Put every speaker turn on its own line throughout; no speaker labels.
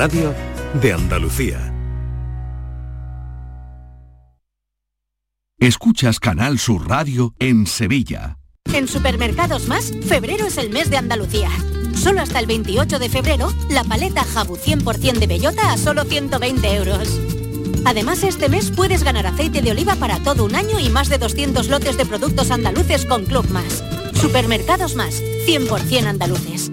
Radio de Andalucía.
Escuchas Canal Sur Radio en Sevilla.
En Supermercados Más, febrero es el mes de Andalucía. Solo hasta el 28 de febrero, la paleta Jabu 100% de bellota a solo 120 euros. Además, este mes puedes ganar aceite de oliva para todo un año y más de 200 lotes de productos andaluces con Club Más. Supermercados Más, 100% andaluces.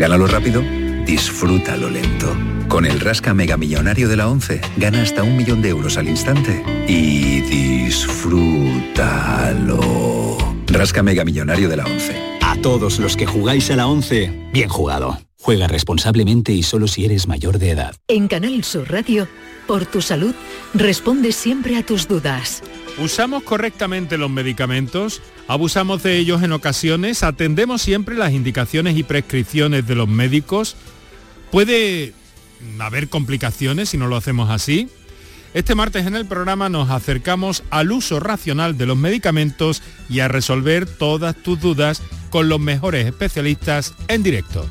Gánalo rápido, disfrútalo lento. Con el Rasca Mega Millonario de la 11, gana hasta un millón de euros al instante y disfrútalo. Rasca Mega Millonario de la 11.
A todos los que jugáis a la 11, bien jugado. Juega responsablemente y solo si eres mayor de edad.
En Canal Sur Radio, por tu salud, responde siempre a tus dudas.
¿Usamos correctamente los medicamentos? ¿Abusamos de ellos en ocasiones? ¿Atendemos siempre las indicaciones y prescripciones de los médicos? ¿Puede haber complicaciones si no lo hacemos así? Este martes en el programa nos acercamos al uso racional de los medicamentos y a resolver todas tus dudas con los mejores especialistas en directo.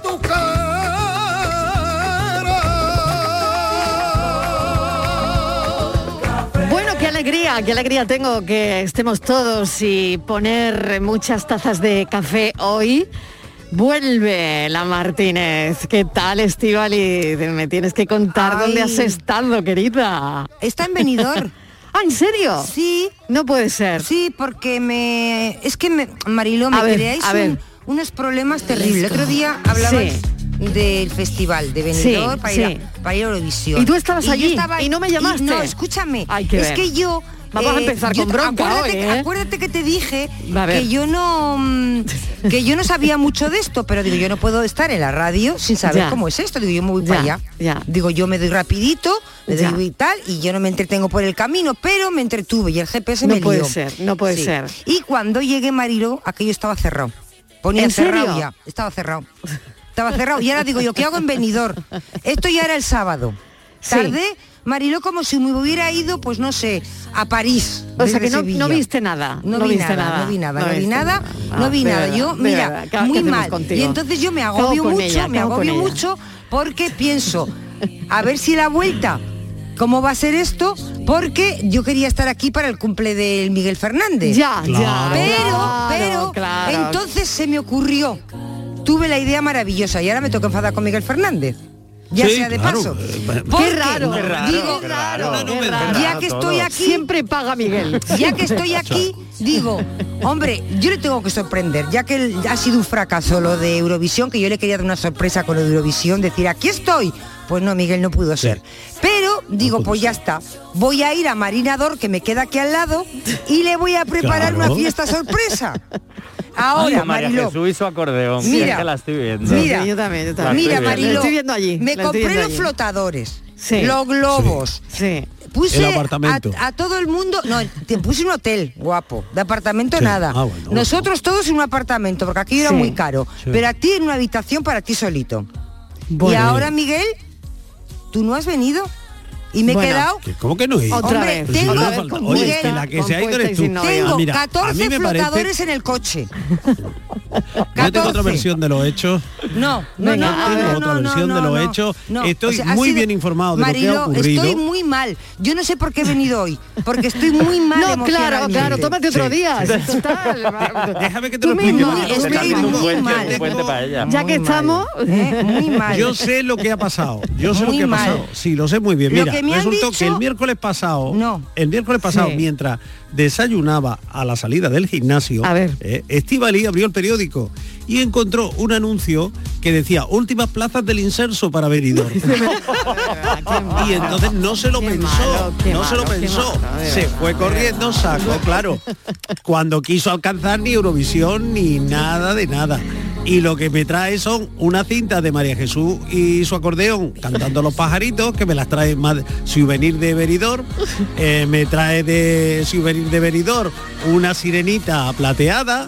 alegría, qué alegría tengo que estemos todos y poner muchas tazas de café hoy. Vuelve la Martínez. ¿Qué tal, Estivali? Me tienes que contar
Ay.
dónde has estado, querida.
Está en Benidorm.
¿Ah, en serio?
Sí.
No puede ser.
Sí, porque me... Es que, me, Mariló, me
A ver,
creáis
a ver.
un- unos problemas terribles. El otro día hablabais del festival de Benidorm
Sí,
para, ir a, para ir a Eurovisión.
Y tú estabas allí y no me llamaste.
no, escúchame.
Hay que
es
ver.
que yo...
Vamos a empezar
yo-
con bronca
acuérdate,
hoy, ¿eh?
acuérdate que te dije que yo no mm, que yo no sabía mucho de esto, pero digo, yo no puedo estar en la radio sin saber
Ya.
cómo es esto. Digo, yo me voy
Ya,
para allá.
ya.
Digo, yo me doy rapidito, me doy y tal, y yo no me entretengo por el camino, pero me entretuve y el GPS
No
me
puede
lió.
ser, no puede ser.
Y cuando llegué Mariló, aquello estaba cerrado. Ponía
¿En
cerrado
serio?
ya, estaba cerrado. estaba cerrado. Y ahora digo yo, ¿qué hago en Benidorm? Esto ya era el sábado.
Sí.
Tardé, Mariló, como si me hubiera ido, pues no sé, a París.
O sea que no, no viste nada.
No,
no
vi
viste
nada,
nada.
no vi nada, no, vi nada,
Ah,
no vi
de
nada. Yo, mira,
verdad. ¿Qué-
muy mal.
contigo?
Y entonces yo me
¿Qué hago
agobio mucho,
ella?
me
¿Qué hago con
agobio mucho porque pienso, a ver si la vuelta, ¿cómo va a ser esto? Porque yo quería estar aquí para el cumple del Miguel Fernández.
Ya, ya.
Pero,
claro,
pero,
claro.
entonces se me ocurrió, tuve la idea maravillosa y ahora me toca enfadar con Miguel Fernández. Ya
Sí,
sea de
claro.
paso.
Eh,
Porque,
Qué raro,
Qué raro,
digo,
qué raro. Qué
ya que estoy aquí,
Siempre paga Miguel.
ya que estoy aquí, digo, hombre, yo le tengo que sorprender, ya que ha sido un fracaso lo de Eurovisión, que yo le quería dar una sorpresa con lo de Eurovisión, decir, aquí estoy. Pues no, Miguel, no pudo ser. Digo, pues ya está. Voy a ir a Marinador, que me queda aquí al lado, y le voy a preparar
Claro.
una fiesta sorpresa.
Ay,
Ahora,
María
Mariló,
Jesús y su acordeón.
Mira.
Mira, que la estoy viendo.
Mira.
Sí, yo también, yo también.
mira. Mariló,
estoy viendo allí,
me compré los
allí.
flotadores,
Sí.
los globos,
Sí.
Puse
El
a,
apartamento.
a todo el mundo, no, te puse un hotel guapo, de apartamento
Sí.
nada.
Ah, bueno,
Nosotros todos en un apartamento, porque aquí era muy caro,
Sí.
pero a ti en una habitación para ti solito. Y
Bueno.
ahora, Miguel, tú no has venido y me he
Bueno.
quedado
¿Qué- ¿Cómo que no es?
Otra
Hombre,
vez.
Tengo-
con
Oye,
Miguel,
que la que se ha ido eres tú.
tengo
Ah, mira, a
14
mí me parece-
flotadores en el coche.
Yo tengo
14.
otra versión de los hechos.
No, no, no,
tengo
no,
otra
no,
versión
no,
de los
no,
hechos.
no.
Estoy
O sea, ha
muy
sido-
bien informado de lo que ha
Mariló,
ocurrido.
Estoy muy mal. Yo no sé por qué he venido hoy, porque estoy muy mal
No, claro, claro, tómate otro
Sí.
día. sí, Total.
Déjame que te
Tú
lo explique.
estoy muy mal.
Ya que estamos...
¿eh? Muy mal.
Yo sé lo que ha pasado. Yo sé
Muy
lo que ha pasado. Sí, lo sé muy bien.
Lo
Mira,
que me han
resultó
dicho-
que el miércoles pasado,
No.
el miércoles pasado,
Sí.
mientras desayunaba a la salida del gimnasio,
A ver.
eh, Estíbaliz abrió el periódico y encontró un anuncio que decía últimas plazas del inserso para Benidorm. y entonces no se lo
Qué
pensó,
malo,
no se lo pensó.
malo,
se fue corriendo, sacó, claro, cuando quiso alcanzar ni Eurovisión ni nada de nada. Y lo que me trae son una cinta de María Jesús y su acordeón cantando los pajaritos, que me las trae más de- souvenir de Benidorm. Eh, me trae de souvenir de Benidorm una sirenita plateada.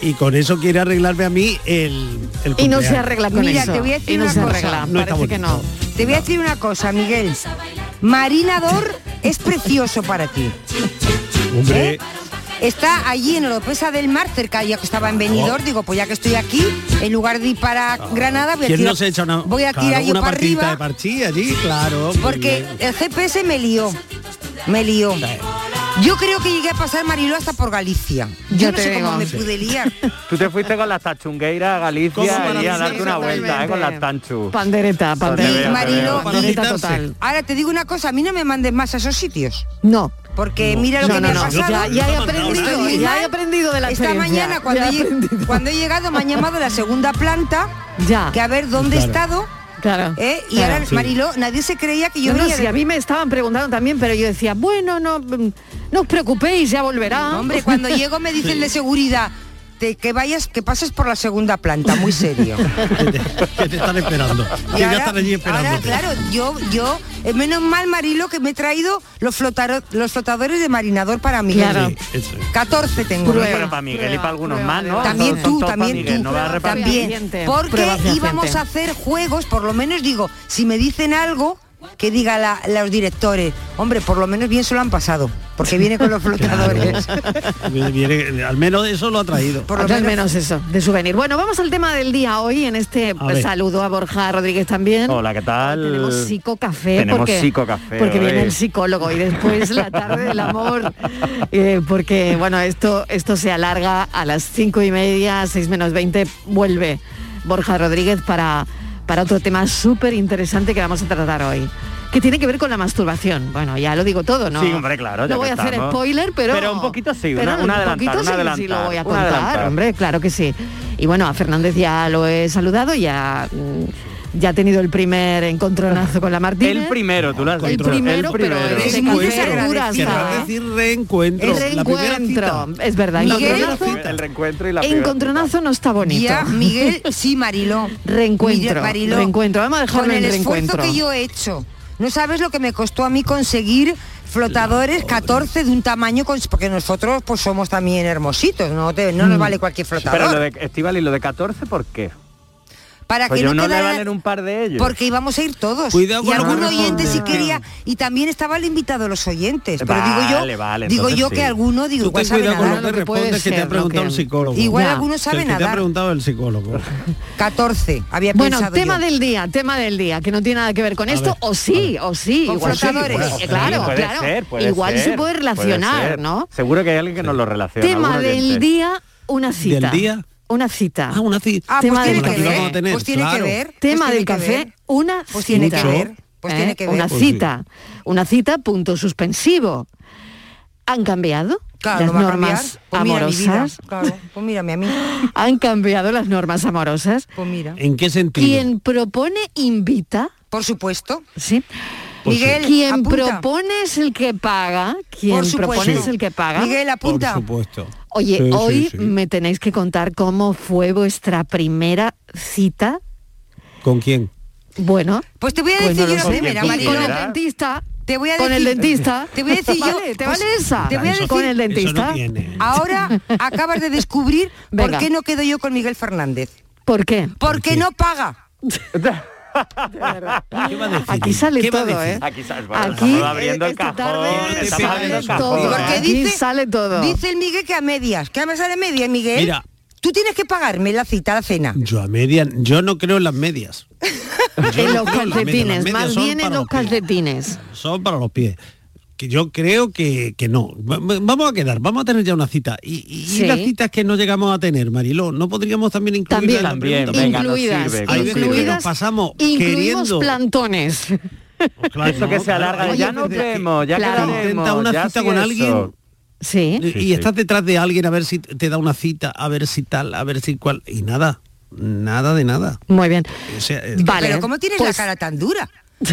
Y con eso quiere arreglarme a mí el, el
Y no se arregla con
Mira,
eso.
te voy a decir
y no
una
se
cosa.
arregla.
No está
Parece que no.
Te voy a decir una cosa, Miguel. Marinador es precioso para ti.
Hombre,
¿eh? Está allí en Oropesa del Mar, cerca ya que estaba en Benidorm, digo, pues ya que estoy aquí, en lugar de ir para Granada, voy a
¿quién
tirar,
no se echa una,
voy a
claro,
tirar yo
una
para
partidita de
arriba,
parchí allí? Claro.
porque el GPS me lió. Me lió. Yo creo que llegué a pasar Mariló hasta por Galicia. Yo
Ya
no
te
sé cómo
digo.
me
Sí.
pude liar.
Tú te fuiste con las tachungueiras a
¿Cómo
Galicia y a darte una vuelta, ¿eh? Con las tanchu.
Pandereta, pandereta.
veo,
Mariló,
Pandereta total.
Ahora te digo una cosa, a mí no me mandes más a esos sitios.
No.
Porque mira lo
No,
que
no,
me
no.
ha pasado.
Ya, ya he
No, no,
aprendido, ya he de la
Esta mañana cuando
Ya
he,
he aprendido.
cuando he llegado me han llamado a la segunda planta
Ya.
que a ver dónde he estado
Claro.
¿eh? y
claro.
ahora
Sí.
Mariló nadie se creía que yo
No, no, si
de-
a mí me estaban preguntando también, pero yo decía, bueno, no, mm, no os preocupéis, ya volverá.
Hombre, cuando llego me dice el de seguridad te- que vayas, que pases por la segunda planta, muy serio.
que te, que te están esperando.
Y
que ya
ahora-
están allí esperando.
Ahora, claro, yo, yo, eh, menos mal, Marilo, que me he traído los, flotaro- los flotadores de marinador para Miguel.
Claro.
Sí, eso es.
14 tengo.
Prueba.
Pero para Miguel y para algunos
prueba
más, ¿no?
También
Son
tú, también
Miguel,
tú.
no va a repartir.
También. Porque
Prueba
íbamos a hacer juegos, por lo menos digo, si me dicen algo, que diga la- los directores, hombre, por lo menos bien se lo han pasado, porque viene con los flotadores.
Viene- al menos eso lo ha traído.
Por lo
Al
menos-
menos eso, de souvenir. Bueno, vamos al tema del día hoy, en este
A
saludo a Borja Rodríguez también.
Hola, ¿qué tal?
Tenemos psicocafé.
Tenemos
porque,
psicocafé
Porque viene el psicólogo y después la tarde del amor. eh, porque, bueno, esto, esto se alarga a las cinco y media, seis menos 20, vuelve Borja Rodríguez para, para otro tema súper interesante que vamos a tratar hoy. Que tiene que ver con la masturbación. Bueno, ya lo digo todo, ¿no?
Sí, hombre, claro,
No voy a hacer
estamos.
spoiler, pero...
Pero un poquito sí,
pero
una-
un poquito
una
sí, lo voy a contar, hombre, claro que sí. Y bueno, a Fernández ya lo he saludado, ya, mm, ya ha tenido el primer encontronazo con la Martínez.
El primero, tú lo has
El
dicho.
primero,
el
pero
primero.
¿eh?
decir reencuentro.
El
La primera
reencuentro,
cita.
es verdad,
Miguel,
encontronazo.
El reencuentro y la primera
Encontronazo no está bonito.
Ya, Miguel, sí, Mariló.
Reencuentro,
Mira, Mariló,
reencuentro. Vamos a dejarlo
Con
en
el esfuerzo
reencuentro.
que yo he hecho. No sabes lo que me costó a mí conseguir flotadores 14 de un tamaño con- porque nosotros pues somos también hermositos, no, Te- no nos vale cualquier flotador.
Pero lo de Estival y lo de 14, ¿por qué?
Para
Pues
que
yo
no
no le
quedara-
valen un par de ellos.
Porque íbamos a ir todos.
Cuidado
y algún oyente sí
responde.
quería. Y también estaba el invitado de los oyentes. Pero digo yo,
vale,
digo yo
sí.
que alguno, digo, igual sabe
cuidado con
nadar.
lo que respondes que te ha preguntado el psicólogo.
Igual
Ya.
alguno sabe
el que te ha
nadar.
preguntado el psicólogo.
14, había
Bueno,
pensado
tema
yo.
del día, tema del día, que no tiene nada que ver con esto, o sí, o sí, igual Sí, claro, claro.
ser,
igual se
ser,
puede relacionar,
ser.
¿no?
Seguro que hay alguien que nos lo relaciona.
Tema del día, una cita.
¿Del día?
Una cita.
Ah, una cita.
Ah,
Tema
pues
del
tiene que
café.
ver.
vamos a tener,
Pues tiene que
claro.
ver.
Tema
pues
del
que
café,
ver.
una
Pues tiene que
cita.
ver. Pues
¿eh?
tiene que ver.
Una
Pues sí.
cita. Una cita, punto suspensivo. ¿Han cambiado
Claro,
las
no
normas
Pues mira mi vida.
amorosas?
Claro, pues mírame a mí.
¿Han cambiado las normas amorosas?
Pues mira.
¿En qué sentido?
Quien propone invita.
Por supuesto.
Sí.
Pues
Miguel,
Quien
apunta.
propone es el que paga. Quien propone es el que paga.
Miguel, apunta.
Por supuesto.
Oye,
Sí,
hoy
sí.
me tenéis que contar cómo fue vuestra primera cita.
¿Con quién?
Bueno,
Pues te voy a
pues
decir yo la primera, Marilo.
con el dentista.
Te voy a
con el
decir-
dentista.
Te voy a decir yo.
Vale, ¿Te
pues,
vale esa?
Te voy a decir.
con el dentista.
No.
Ahora acabas de descubrir por
Venga.
qué no quedo yo con Miguel Fernández.
¿Por qué?
Porque no paga.
Aquí sale
¿Qué
todo? ¿eh?
Aquí, sabes, bueno,
Aquí,
estamos abriendo
eh,
el cajón.
tarde
Estamos abriendo el
sale
cajón.
todo,
Porque
¿eh? Aquí
dice,
sale todo.
Dice el Miguel que a medias. ¿Qué me sale a medias, Miguel?
Mira.
Tú tienes que pagarme la cita, la cena.
Yo a media, yo no creo en las medias. Yo
en
no
los
creo en las medias, las
calcetines,
medias
más bien en los
pies.
calcetines.
Son para los pies. Que yo creo que, que no. Va- va- Vamos a quedar, vamos a tener ya una cita. Y, y
Sí.
las citas que no llegamos a tener, Mariló, ¿no podríamos también incluir
También,
También, venga, nos
incluidas,
sirve,
Hay veces que nos
incluidas,
pasamos
incluimos
queriendo...
plantones.
Claro,
Esto que
no,
se alarga,
claro.
ya nos
que
vemos, ya
claro.
quedaremos,
Intenta una
ya
cita
sí
con
eso.
alguien
Sí.
y,
Sí,
y
sí.
estás detrás de alguien a ver si te da una cita, a ver si tal, a ver si cuál. Y nada, nada de nada.
Muy bien.
O sea, eh,
Vale.
Pero ¿cómo tienes la
pues-
cara tan dura?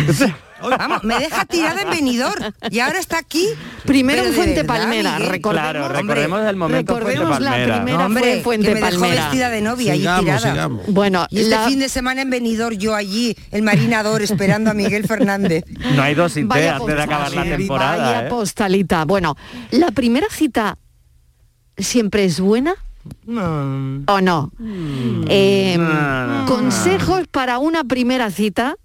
Vamos, me deja tirada en venidor y ahora está aquí.
Primero en Fuente
verdad,
Palmera,
Miguel.
recordemos.
Claro, recordemos el momento Fuente
recordemos la
Palmera.
primera
No, hombre,
fue Fuente
que me dejó
Palmera.
vestida de novia
Sigamos,
allí tirada.
sigamos.
Bueno,
Y este
la-
fin de semana en venidor yo allí, el marinador, esperando a Miguel Fernández.
No hay dos sin antes de acabar la
Vaya
temporada. ¿eh?
postalita. Bueno, ¿la primera cita siempre es buena
No.
o no? Eh,
No, no.
Consejos para una primera cita.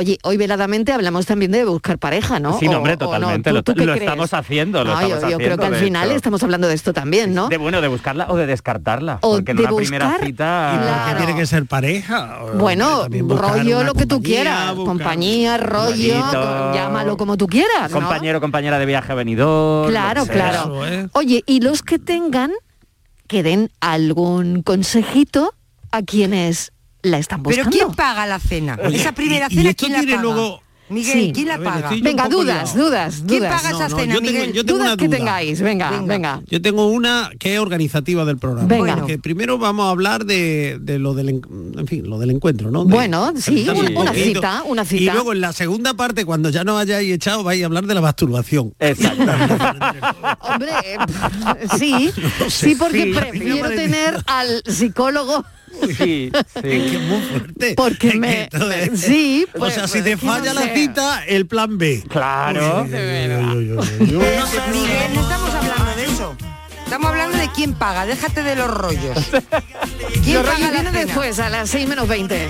Oye, hoy veladamente hablamos también de buscar pareja, ¿no?
Sí, no,
O-
hombre,
o no.
totalmente.
¿Tú-
Lo,
tú qué
lo
crees?
estamos haciendo, lo
No,
estamos
yo, yo creo que al final
hecho.
estamos hablando de esto también, ¿no?
De bueno, de buscarla o de descartarla.
O
porque en
de
una primera cita.
¿Y por qué
Claro.
tiene que ser pareja? O-
Bueno, rollo lo que tú quieras,
buscar-
compañía, rollo,
Rollito.
llámalo como tú quieras, ¿no?
Compañero, compañera de viaje venidor.
Claro, claro.
Eso, ¿eh?
Oye, y los que tengan, que den algún consejito a quienes la están
Pero
buscando.
¿quién paga la cena?
Oye,
Esa primera
y- y
cena,
esto
¿quién la
tiene
paga?
luego-
Miguel,
Sí.
¿quién la
ver,
paga?
Venga, dudas,
liado.
dudas,
¿Quién
dudas.
paga esa
No, no,
cena,
yo tengo-
Miguel?
yo tengo
dudas
una
que tengáis, venga,
Venga.
venga.
Yo tengo una que es organizativa del programa.
Venga.
Porque primero vamos a hablar de, de lo del en- fin, lo del encuentro, ¿no? De
Bueno, sí, una-
un
una
poquito.
cita, una cita.
Y luego en la segunda parte, cuando ya nos hayáis echado, vais a hablar de la masturbación.
Exacto.
Hombre, sí,
No sé.
sí, porque
Sí,
prefiero tener al psicólogo
Sí, sí.
Es que es muy fuerte.
Porque me-
es-
sí,
o
pues-
sea, si
pues
te
es que no
falla la
sé.
cita, el plan B.
Claro.
Uy, uy, uy.
Miguel, no estamos hablando de eso. Estamos hablando de quién paga, déjate de los rollos. ¿Quién
Los
paga
rollos
la
vienen
cena?
después, a las 6 menos 20.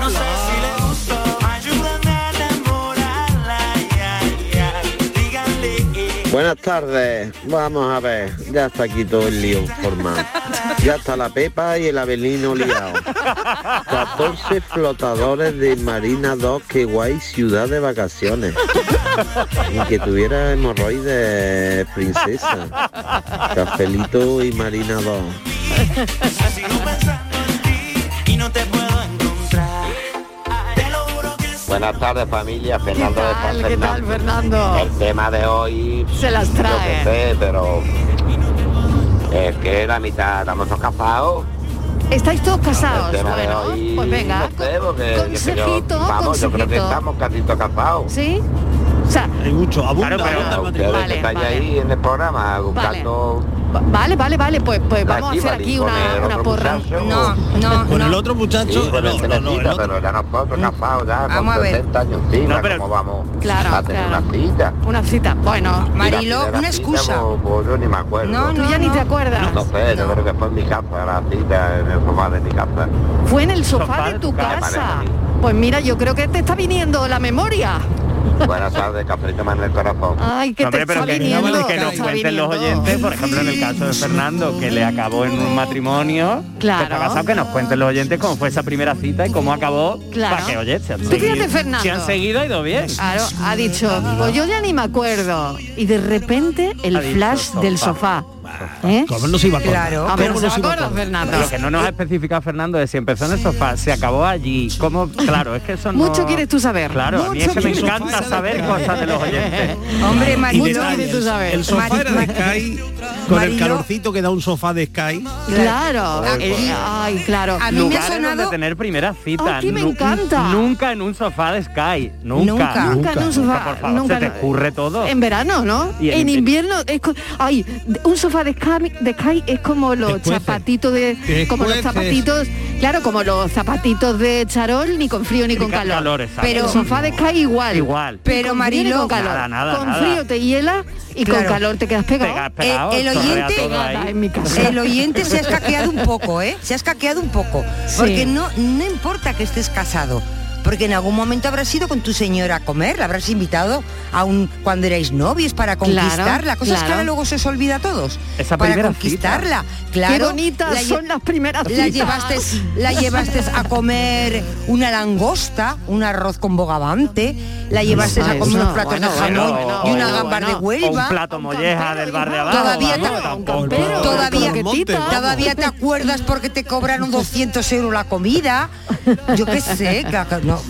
No sé si
Buenas tardes, vamos a ver, ya está aquí todo el lío formado. Ya está la Pepa y el Abelino liado. 14 flotadores de Marina 2, que guay ciudad de vacaciones. Y que tuviera hemorroides princesa. Cafelito y Marina 2. Buenas tardes familia,
¿Qué
Fernando de
tal,
San
qué tal,
Fernando. El tema de hoy
Se las
Yo
trae.
que sé, pero es que la mitad estamos casados.
¿Estáis todos casados?
De
Bueno,
hoy,
pues venga.
no sé, porque, qué sé yo,
consejito,
vamos, yo creo que
consejito.
estamos casi todos casados.
¿Sí? sea,
hay mucho, abunda,
claro, pero,
abunda el
vale, vale.
ahí en el programa buscando...
Vale, vale, vale, pues, pues vamos a hacer aquí una, una porra.
No, no,
Con
no.
el otro muchacho,
sí,
no, no, necesita, no,
pero ya nosotros, ya
vamos
con a
ver.
70 años encima,
no, pero,
¿cómo vamos
claro,
a tener
claro.
una cita?
Una cita, bueno,
Marilo,
una excusa.
Cita, pues, yo ni me acuerdo.
No,
tú ya ni te acuerdas.
No, sé, yo creo que fue en mi casa, la cita en el sofá de mi casa.
Fue en el sofá, de tu
casa.
Pues mira, yo creo que te está viniendo la memoria.
Buenas tardes, cafecito más en el corazón.
Ay, que no,
hombre,
te
pero que, que nos cuenten los oyentes, por ejemplo, en el caso de Fernando, que le acabó en un matrimonio,
claro.
que, casado, que nos cuenten los oyentes cómo fue esa primera cita y cómo acabó
claro.
para que oyes. Se han, seguido,
Fernando?
Se ha ido bien.
Claro, ha dicho, pues yo ya ni me acuerdo. Y de repente el flash del sofá.
Claro,
a ver,
no se.
Lo que no nos ha especificado Fernando es si empezó en el sofá, se acabó allí. ¿Cómo? Claro, es que eso no...
Mucho quieres tú saber.
Claro, Mucho a mí es que me encanta saber cosas de los oyentes.
Hombre, Marilo,
mucho quieres tú saber.
El sofá de Sky, con el calorcito que da un sofá de Sky.
Claro, ay, pues. claro.
A mí Lugares me ha
sonado... donde tener primera cita.
Me encanta.
Nunca en un sofá de Sky. Nunca.
Nunca,
en un sofá.
Por favor, se te ocurre todo.
En verano, ¿no?
en,
invierno, ay, un sofá de Sky, es como los
Después,
zapatitos de. Como los zapatitos. Claro, como los zapatitos de charol, ni con frío ni con calor. pero sofá de Sky igual.
Igual.
Pero marino
con calor. Con frío te hiela y con calor te quedas pegado.
Eh,
el, oyente, el oyente se ha escaqueado un poco, ¿eh? Se ha escaqueado un poco. Porque no, no importa que estés casado porque en algún momento habrás ido con tu señora a comer, la habrás invitado a cuando erais novios para conquistarla. Claro, Cosas claro. que ahora luego se os olvida a todos.
Esa
para conquistarla. Claro.
Qué bonitas son las primeras.
La llevaste, la llevaste a comer una langosta, un arroz con bogavante, la llevaste a comer unos platos de jamón y una
bueno,
de Huelva.
Un plato molleja del bar de abajo.
Todavía, todavía, todavía te acuerdas porque te cobraron 200 euros la comida. Yo qué sé, que,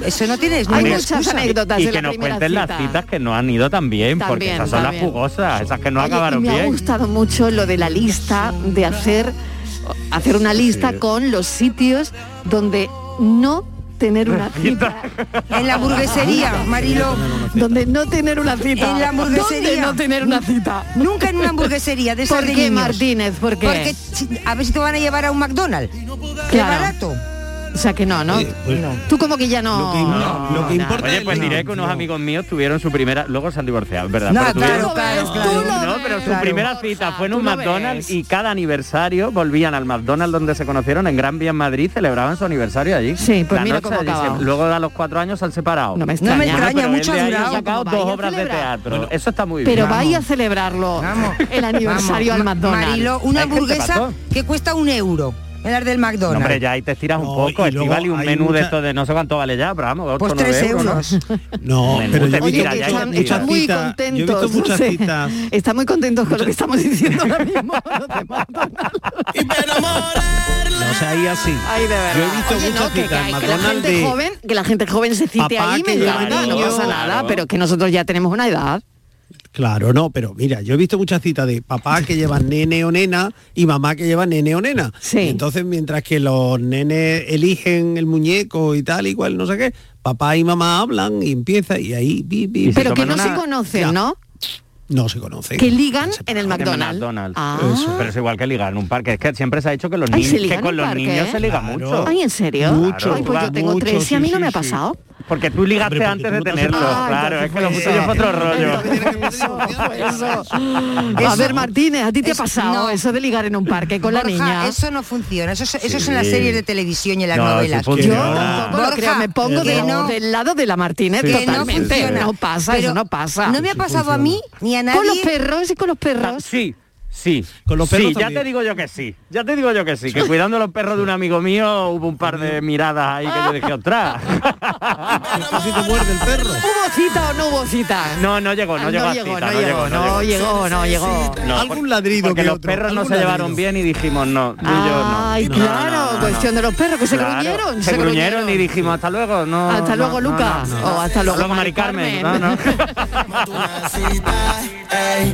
eso no tienes
muchas anécdotas
y que nos cuenten las citas que no han ido también, también porque esas son las jugosas, esas que no
acabaron me
bien.
Me ha gustado mucho lo de la lista de hacer hacer una lista con los sitios donde no tener una cita.
En la hamburguesería, Marilo.
Donde no tener una cita.
En la hamburguesería.
No tener una cita.
Nunca en una hamburguesería de
¿Por qué, Martínez?
Porque a ver si te van a llevar a un McDonald's.
Claro.
Qué barato.
O sea que no,
pues, ¿no?
Tú como que ya no.
Lo que, importa.
Oye, pues diré que unos amigos míos tuvieron su primera. Luego se han divorciado, ¿verdad?
No,
pero
claro, claro, claro,
pero su primera cita fue en un McDonald's y cada aniversario volvían al McDonald's donde se conocieron en Gran Vía Madrid, celebraban su aniversario allí.
Sí, pues mira cómo acabado.
Luego a los cuatro años se han separado.
No me
extraña, me
extraña
mucho durado.
sacado dos obras de teatro. Eso está muy bien.
Pero vaya a celebrarlo el aniversario al McDonald's.
Marilo, una hamburguesa que cuesta un euro Velar del McDonald's.
No, hombre, ya ahí te estiras
no, un
poco,
y
vale un menú de esto de no sé cuánto vale ya, pero vamos,
pues 3
euros. No,
no pero yo
Oye,
están, están muy contentos.
Yo he visto no
están muy contentos con lo que estamos diciendo ahora mismo. y para
o sea, ahí así.
Ay, de verdad.
Yo he visto
Oye, que, la gente joven, que la gente joven se cite
Papá,
ahí, no pasa nada, pero que nosotros ya tenemos una edad.
Claro, no, pero mira, yo he visto muchas citas de papá que llevan nene o nena y mamá que lleva nene o nena.
Sí.
Entonces, mientras que los nenes eligen el muñeco y tal igual no sé qué, papá y mamá hablan y empieza y ahí...
Bi,
pero que no se conocen, ¿no?
No se conoce.
Que ligan en el McDonald's. Ah.
Pero es igual que ligar en un parque. Es que siempre se ha dicho que, los niños, que con los niños se liga mucho.
Ay, ¿en serio?
Mucho.
Ay, pues tengo tres y a mí no me ha pasado.
Porque tú ligaste antes de tenerlo, claro. Es que lo
puso
yo fue otro rollo.
Eso, A ver, Martínez, a ti te ha pasado eso de ligar en un parque con la niña.
Eso no funciona. Eso, es en las series de televisión y en las novelas.
Yo tampoco creo. Me pongo de,
no.
del lado de la Martínez totalmente. No, pasa, eso no pasa.
No me ha pasado a mí ni a nadie.
Con los perros y con los
ah,
perros.
Sí. Sí,
con los perros.
Sí, ya te digo yo que sí. Ya te digo yo que sí. Que cuidando los perros de un amigo mío hubo un par de mm. miradas ahí que yo dejé atrás.
Casi te muerde el perro.
¿Hubo cita o no hubo?
No, no llegó, no, llegó,
llegó, no, llegó, no llegó, no llegó.
Algún ladrido
porque
que
los perros no se llevaron bien y dijimos no. Y yo no.
Ay, claro, cuestión de los perros que se gruñeron.
Se, se gruñeron, y dijimos hasta luego, no.
Hasta luego, Lucas. O hasta luego,
Mari Carmen.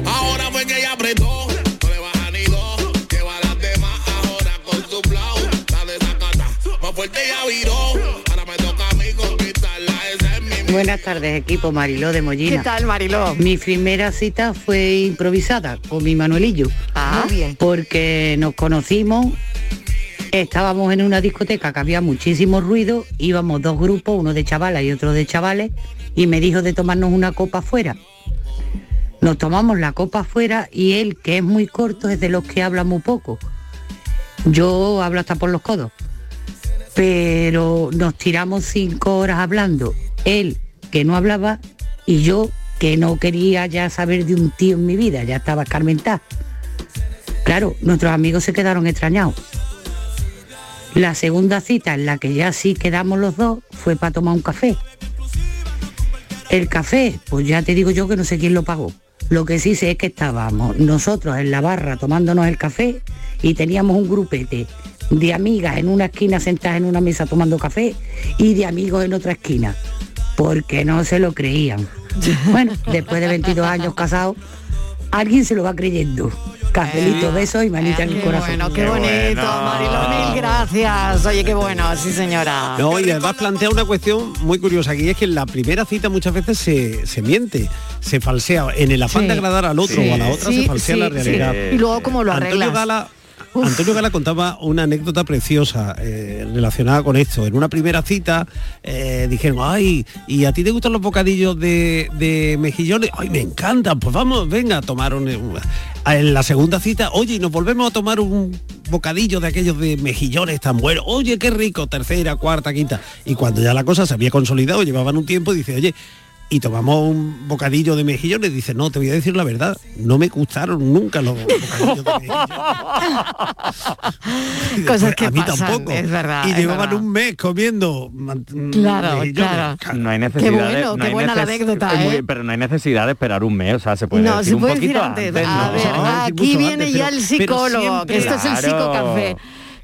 Ahora fue que
apretó. La desacata, más fuerte ya viró. Ahora me toca a mí conquistarla, ese es mi
Buenas tardes, equipo Mariló de Mollina.
¿Qué tal, Mariló?
Mi primera cita fue improvisada con mi Manuelillo.
Ah.
Muy bien.
Porque nos conocimos, estábamos en una discoteca que había muchísimo ruido, íbamos dos grupos, uno de chavalas y otro de chavales, y me dijo de tomarnos una copa afuera. Nos tomamos la copa afuera y él, que es muy corto, es de los que habla muy poco. Yo hablo hasta por los codos. Pero nos tiramos cinco horas hablando. Él, que no hablaba, y yo, que no quería ya saber de un tío en mi vida, ya estaba escarmentada. Claro, nuestros amigos se quedaron extrañados. La segunda cita en la que ya sí quedamos los dos fue para tomar un café. El café, pues ya te digo yo que no sé quién lo pagó. Lo que sí sé es que estábamos nosotros en la barra tomándonos el café y teníamos un grupete de amigas en una esquina sentadas en una mesa tomando café y de amigos en otra esquina, porque no se lo creían. Bueno, después de 22 años casados, alguien se lo va creyendo. Cafelito, besos y manita en el
Qué
corazón.
bueno, qué bonito, Mariló, mil gracias. Oye, qué bueno, sí señora.
No, y además plantea una cuestión muy curiosa aquí, es que en la primera cita muchas veces se, se miente, se falsea. En el afán
Sí.
de agradar al otro
Sí.
o a la otra
Sí,
se falsea
sí,
la realidad.
sí. Y luego cómo lo
Antonio
arreglas.
Antonio Gala contaba una anécdota preciosa eh, relacionada con esto. En una primera cita eh, dijeron, ay, ¿y a ti te gustan los bocadillos de, mejillones? Ay, me encantan, pues vamos, venga, tomaron en la segunda cita, oye, y nos volvemos a tomar un bocadillo de aquellos de mejillones tan buenos, oye, qué rico, tercera, cuarta, quinta. Y cuando ya la cosa se había consolidado, llevaban un tiempo, dice, oye, y tomamos un bocadillo de mejillones, dice, no, te voy a decir la verdad, no me gustaron nunca los bocadillos de mejillones.
Cosas que
a mí
pasan,
tampoco.
es verdad,
Y
es
llevaban
verdad.
un mes comiendo man-
Claro, claro.
No hay necesidad
Qué
de-
bueno,
no
qué buena la anécdota,
es muy-
¿eh?
pero no hay necesidad de esperar un mes, o sea, se puede
no,
decir
se
un
puede
poquito
decir antes. A
¿no?
ver, aquí viene
antes,
ya
pero-
el psicólogo,
siempre-
que esto es el
Claro.
psicocafé.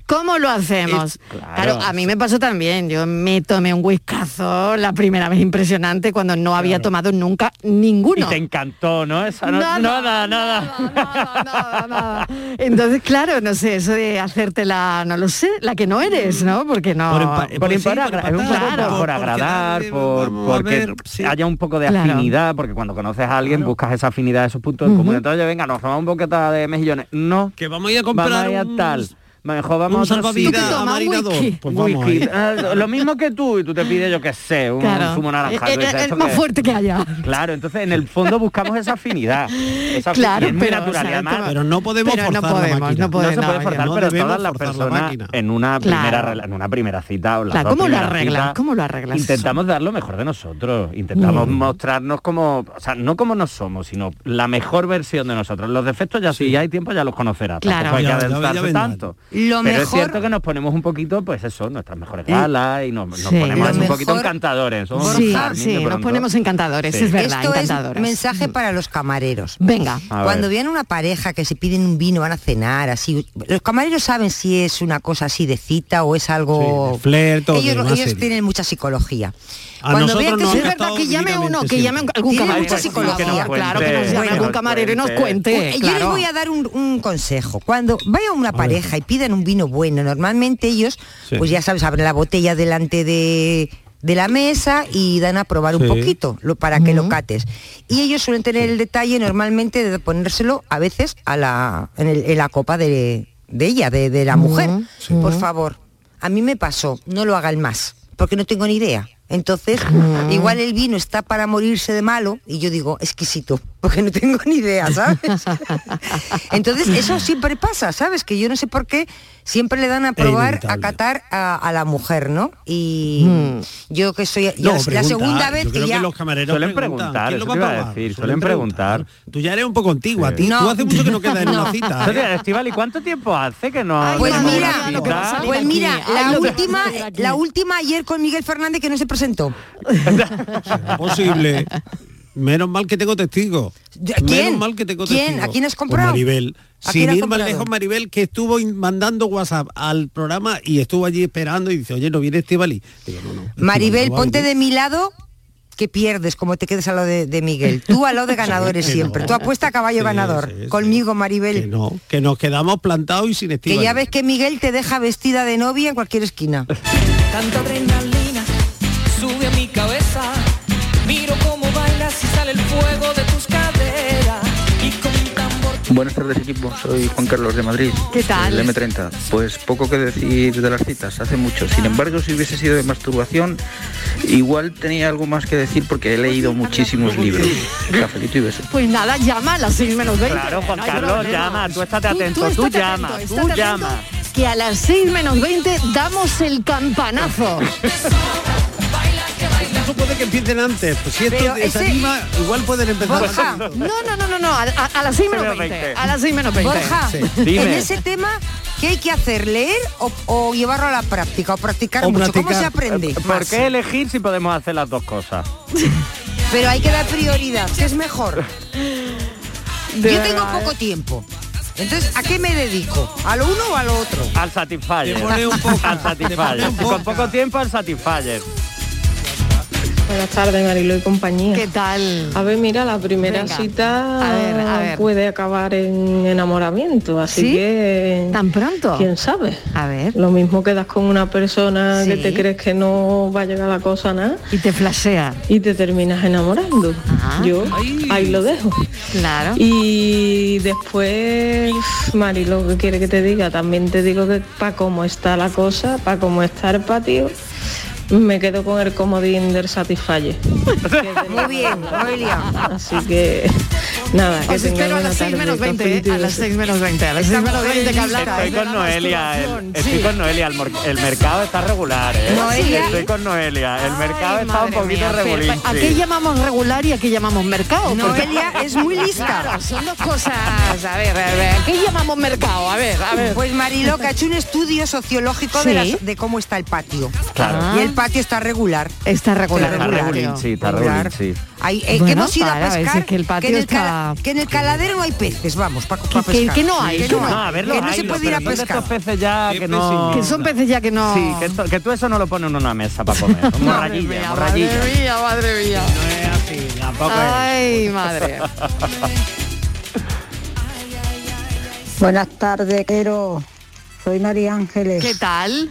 ¿Cómo lo hacemos?
claro.
claro. a mí me pasó también. Yo me tomé un whiskazo la primera vez impresionante cuando no había tomado nunca
Y
ninguno.
te encantó, ¿no? Esa no-
Nada,
nada, nada.
Entonces, claro, no sé, eso de hacértela, no lo sé, la que no eres, ¿no? Porque no...
Por, empa- por
sí, por
es un poco
empatar,
por, agradar, por, porque
ver, sí.
haya un poco de
Claro.
afinidad, porque cuando conoces a alguien buscas esa afinidad, esos puntos
Ujú.
comunes. Entonces, venga, nos tomamos un boquete de mejillones. No,
Que vamos a ir a comprar
vamos a ir a
un-
tal. Mejor vamos
un
a
salvavidas
sitio.
¿Tú qué tomas?
marinador.
Whisky.
Pues vamos.
Ah, lo mismo que tú, y tú te pides, yo qué sé, un
Claro.
zumo naranja.
El-
tú dices,
el- el
¿esto
más
qué es?
fuerte que haya.
Claro, entonces en el fondo buscamos esa afinidad. Esa
Claro,
muy
pero,
natural.
o sea,
y además,
Pero no podemos
Pero no
forzar
podemos,
la máquina.
no podemos.
no se puede
no,
forzar,
no
pero todas las
la
personas
máquina.
en una
Claro.
primera en una primera cita o las
Claro,
dos
¿cómo lo arreglas? ¿Cómo lo arreglas?
Intentamos dar lo mejor de nosotros, intentamos
Mm.
mostrarnos como, o sea, no como nos somos, sino la mejor versión de nosotros. Los defectos ya si ya hay tiempo ya los conocerás.
Claro.
Hay que adentrarse tanto.
Lo
pero es
mejor-
cierto que nos ponemos un poquito, pues eso, nuestras mejores galas y nos, nos
Sí.
ponemos un poquito encantadores. Somos
Sí, sí, nos ponemos encantadores,
Sí.
es verdad,
Esto es mensaje para los camareros.
Venga.
A
Cuando viene una pareja que se piden un vino, van a cenar, así. Los camareros saben si es una cosa así de cita o es algo.
Sí, de flirt o de
ellos tienen mucha psicología.
A nosotros
vean que es
verdad que llame uno, que llame algún camarero.
mucha psicología.
Claro, que nos llame algún camarero y nos
cuente.
Yo les voy a dar un, consejo. Cuando vaya una pareja y pidan un vino bueno, normalmente ellos, pues ya sabes, abren la botella delante de, de la mesa y dan a probar un poquito lo, para que lo cates. Y ellos suelen tener el detalle normalmente de ponérselo a veces a la, en, el- en la copa de, de ella, de, de la mujer. Por favor, a mí me pasó, no lo hagan más, porque no tengo ni idea. Entonces, igual el vino está para morirse de malo y yo digo, exquisito, porque no tengo ni idea, ¿sabes? Entonces, eso siempre pasa, ¿sabes? Que yo no sé por qué siempre le dan a probar, a catar a, a la mujer, ¿no? Y yo que soy ya
No,
la segunda vez
yo creo
que ya...
que los camareros
Suelen preguntar,
¿quién lo va
te iba
a
decir, suelen preguntar.
Tú ya eres un poco antigua,
Sí.
ti-
No.
tú hace mucho que no quedas en una cita. ¿eh?
Estival, ¿y cuánto tiempo hace que no
Ay,
Pues mira,
una cita?
Pues
aquí.
mira,
Ay,
la
lo que va a
última, la última ayer con Miguel Fernández que no se presentó.
posible. Menos mal que tengo testigos.
¿Quién?
Menos mal que tengo
¿Quién?
testigos.
¿A quién has
Con
comprado?
Maribel.
¿A quién
Sin ir más lejos, Maribel, que estuvo mandando WhatsApp al programa y estuvo allí esperando y dice, oye, ¿no viene Estivali? Digo, no, no,
Maribel,
no a
ponte
venir".
de mi lado que pierdes como te quedes al lado de, de Miguel. Tú al lado de ganadores
que
siempre.
no.
Tú apuesta a caballo
Sí,
ganador.
sí, sí.
Conmigo, Maribel.
Que no, que nos quedamos plantados y sin
Que
Estíbaliz.
ya ves que Miguel te deja vestida de novia en cualquier esquina.
Tanta adrenalina sube a mi cabeza
el fuego de tus caderas y con un tambor
Buenas tardes equipo, soy Juan Carlos de Madrid.
¿Qué tal?
El M30. Pues poco que decir de las citas, hace mucho. Sin embargo, si hubiese sido de masturbación, igual tenía algo más que decir porque he leído muchísimos libros. Cafelito y besos.
Pues nada, llama a las 6 menos 20.
Claro, Juan
no
Carlos, llama, tú estate atento, tú,
estate
llama,
atento,
tú llama.
Que a las 6 menos 20 damos el campanazo.
Puede que empiecen antes. Pues si esto
Pero
desanima, igual pueden empezar
Borja,
antes.
No, no, no, no, no, a, a- a las 6 menos 20. A las 6 menos 20.
Borja, en ese tema, ¿qué hay que hacer? ¿Leer o, o llevarlo a la práctica? ¿O practicar mucho? ¿Cómo se aprende?
¿Por
más?
qué elegir si podemos hacer las dos cosas?
Pero hay que dar prioridad, ¿qué es mejor?
De
Yo tengo
¿eh?
poco tiempo. Entonces, ¿a qué me dedico? ¿A lo uno o a lo otro?
Al Satisfyer.
Te pone un poco,
al Satisfyer. Con poco tiempo al Satisfyer.
Buenas tardes, Marilo y compañía.
¿Qué tal?
A ver, mira, la primera
Venga.
cita
A ver, a ver.
puede acabar en enamoramiento, así
¿Sí?
que...
¿Tan pronto?
¿Quién sabe?
A ver.
Lo mismo quedas con una persona que te crees que no va a llegar la cosa a nada.
Y te flashea.
Y te terminas enamorando. Yo ahí lo dejo.
Claro.
Y después, Mari, lo que quiere que te diga, también te digo que para cómo está la cosa, para cómo está el patio, me quedo con el comodín del Satisfyer.
Muy bien, Noelia.
Así que nada, que
Os espero a las 6
tarde,
menos 20,
cafelito y
¿eh? a las
besos.
6 menos 20, a las 6 menos 20 que hablar.
Estoy con Noelia, el, estoy con Noelia, el, el mercado está regular, ¿eh?
Noelia.
Estoy con Noelia, el mercado está un poquito regulín.
¿A qué llamamos regular y a qué llamamos mercado?
Noelia es muy lista.
Claro, son dos cosas. A ver, a ver, ¿a qué llamamos mercado? A ver, a ver.
Pues Mariló, que ha hecho un estudio sociológico de,
Sí.
las- de cómo está el patio.
Claro.
Y el patio está regular.
Está regular.
Está regulín, sí, está regulín, sí.
Hay, eh,
Bueno,
que hemos ido a
para, a
pescar,
es que el patio
en el
está-
que en el caladero no hay peces, vamos, para
Que- que- que no hay,
Que
que
no,
no. No, a ver,
que no
hay,
se puede ir a pescar.
estos peces ya que no...
Que son peces ya que no...
Sí, que, esto- que tú eso no lo pones en una mesa para comer.
Madre
Morrayilla,
mía,
morrayilla.
madre mía, madre mía.
Tampoco es.
Ay, madre.
Buenas tardes, Quero. Soy María Ángeles.
¿Qué tal?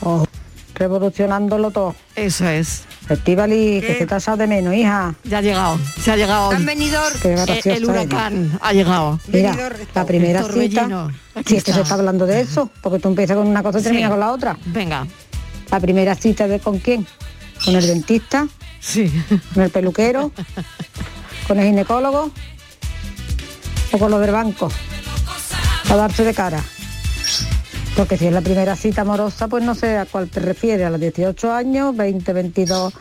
Oh, revolucionándolo todo.
Eso es.
Estivali, que se te ha echado de menos, hija.
Ya ha llegado, se ha llegado.
¿Tan venidor?
Eh, el
eres.
huracán ha llegado.
Mira, la primera
El
cita, si es que se
está.
hablando de eso, porque tú empiezas con una cosa y
Sí.
terminas con la otra.
Venga.
La primera cita de con quién? Con el dentista,
Sí.
con el peluquero, con el ginecólogo o con los del banco. A darse de cara. Porque si es la primera cita amorosa, pues no sé a cuál te refieres, a los 18 años, 20, 22,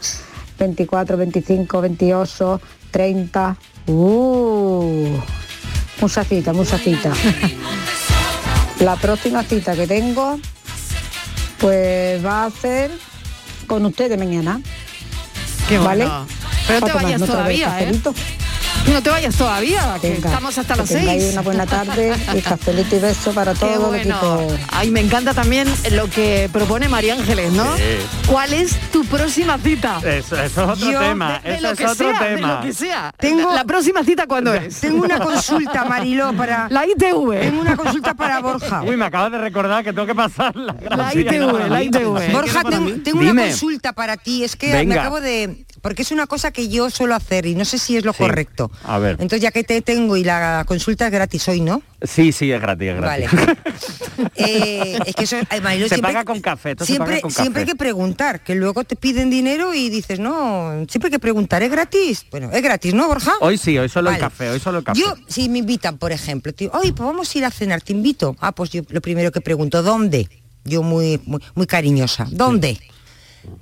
24, 25, 28, 30. Uh, mucha cita, mucha cita. La próxima cita que tengo, pues va a ser con ustedes mañana.
Qué
¿Vale?
bueno. Pero no te
Para
vayas todavía, ¿eh? No te vayas todavía, que
Venga,
estamos hasta
que
las 6.
una buena tarde y cafelito y beso para
Qué
todo el equipo.
Ay, me encanta también lo que propone María Ángeles, ¿no?
Sí.
¿Cuál es tu próxima cita?
Eso, eso es otro
Yo,
tema,
De
eso es
que
otro
sea, de
tema.
lo que sea.
Tengo-
la, próxima cita cuándo es?
Tengo una consulta, Mariló, para...
La ITV.
Tengo una consulta para Borja.
Uy, me acabas de recordar que tengo que pasar la
La ITV, la ITV.
Borja, tengo, tengo una consulta para ti. Es que me acabo de... Porque es una cosa que yo suelo hacer y no sé si es lo
Sí.
correcto.
A ver.
Entonces, ya que te tengo y la consulta es gratis hoy, ¿no?
Sí, sí, es gratis, es
Vale.
gratis.
Eh, es que eso, Mariló,
se
siempre,
paga con café, se
siempre,
paga con café.
siempre hay que preguntar, que luego te piden dinero y dices, no, siempre hay que preguntar, ¿es gratis? Bueno, es gratis, ¿no, Borja?
Hoy sí, hoy solo el
Vale.
café, hoy solo el café.
Yo, si me invitan, por ejemplo, tío, oye, pues vamos a ir a cenar, te invito. Ah, pues yo lo primero que pregunto, ¿dónde? Yo muy, muy, muy cariñosa, ¿dónde?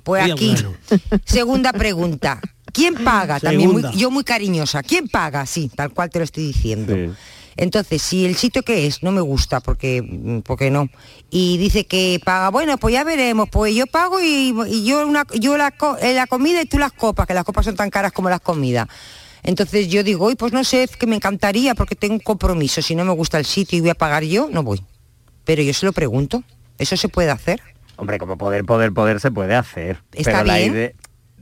Pues aquí.
bueno.
Segunda pregunta. ¿Quién paga? También muy- yo muy cariñosa. ¿Quién paga? Sí, tal cual te lo estoy diciendo.
Sí.
Entonces, si el sitio que es no me gusta, porque, mm, porque no, y dice que paga, bueno, pues ya veremos, pues yo pago y, y yo una, yo la, eh, la comida y tú las copas, que las copas son tan caras como las comidas. Entonces yo digo, "Uy, pues no sé, es que me encantaría porque tengo un compromiso, si no me gusta el sitio y voy a pagar yo, no voy. Pero yo se lo pregunto, ¿eso se puede hacer?
Hombre, como poder, poder, poder se puede hacer.
Está
pero la
bien.
idea...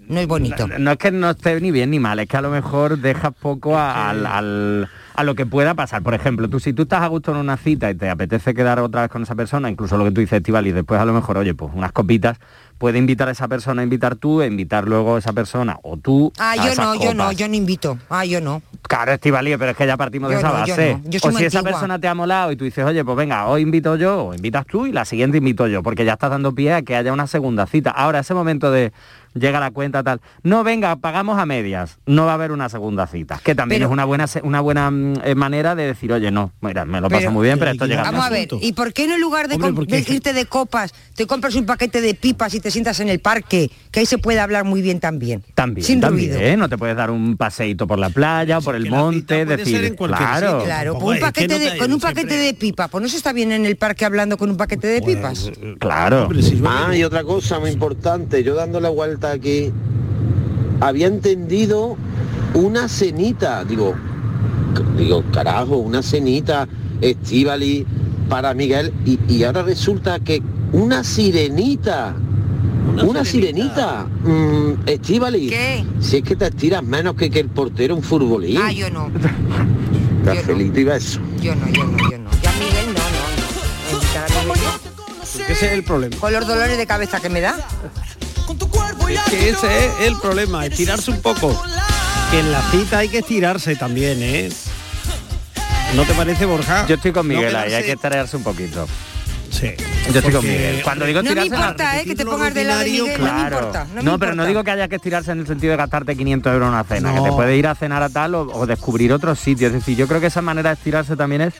no es bonito.
No, no es que no esté ni bien ni mal, es que a lo mejor dejas poco a, al- al- a lo que pueda pasar. Por ejemplo, tú si tú estás a gusto en una cita y te apetece quedar otra vez con esa persona, incluso lo que tú dices, Estival, y después a lo mejor, oye, pues unas copitas, puede invitar a esa persona a invitar tú, e invitar luego a esa persona o tú.
Ah,
a
yo
esas
no, yo no, yo no invito. Ah, yo no.
Claro, Estivali, pero es que ya partimos de esa
no, yo
base.
no. Yo soy
o si esa persona te ha molado y tú dices, oye, pues venga, hoy invito yo, o invitas tú y la siguiente invito yo, porque ya estás dando pie a que haya una segunda cita. Ahora, ese momento de llega la cuenta tal, no venga, pagamos a medias, no va a haber una segunda cita, que también
Pero-
es una buena una buena mm, eh, manera de decir, oye, no, mira, me lo paso
Pero-
muy bien, pero esto llega
Vamos a ver, ¿y por qué en lugar de,
Hombre,
de irte de copas, te compras un paquete de pipas y te sientas en el parque? Que ahí se puede hablar muy bien también.
También,
sin
también,
ruido.
no te puedes dar un paseíto por la playa o por el monte, decir, claro,
Claro, con un paquete de, con un paquete de pipa. Pues no se está bien en el parque hablando con un paquete de pipas.
Claro.
Ah, y otra cosa muy importante, yo dándole vuelta aquí, había entendido una cenita, digo, digo, carajo, una cenita Estivali para Miguel y, y ahora resulta que una sirenita. Una, sirenita, Mm, Estivali.
¿Qué?
Si es que te estiras menos que, que el portero un futbolín.
Ah, yo no.
Y beso.
Yo no, yo no, yo no. Ya Miguel no, no, no.
Ese es el problema.
Con los dolores de cabeza que me da.
Es que ese es el problema, estirarse un poco. Que en la cita hay que estirarse también, ¿eh? ¿No te parece, Borja?
Yo estoy con Miguel
No
ahí, hay que estirarse un poquito.
Sí.
Yo estoy con Miguel. Cuando digo
No me importa, ¿eh? Que te pongas del lado de Miguel, no me
Claro.
importa. No, me
No, pero no digo que haya que estirarse en el sentido de gastarte 500 euros en una cena,
No.
que te puede ir a cenar a tal o, o descubrir otros sitios. Es decir, yo creo que esa manera de estirarse también es,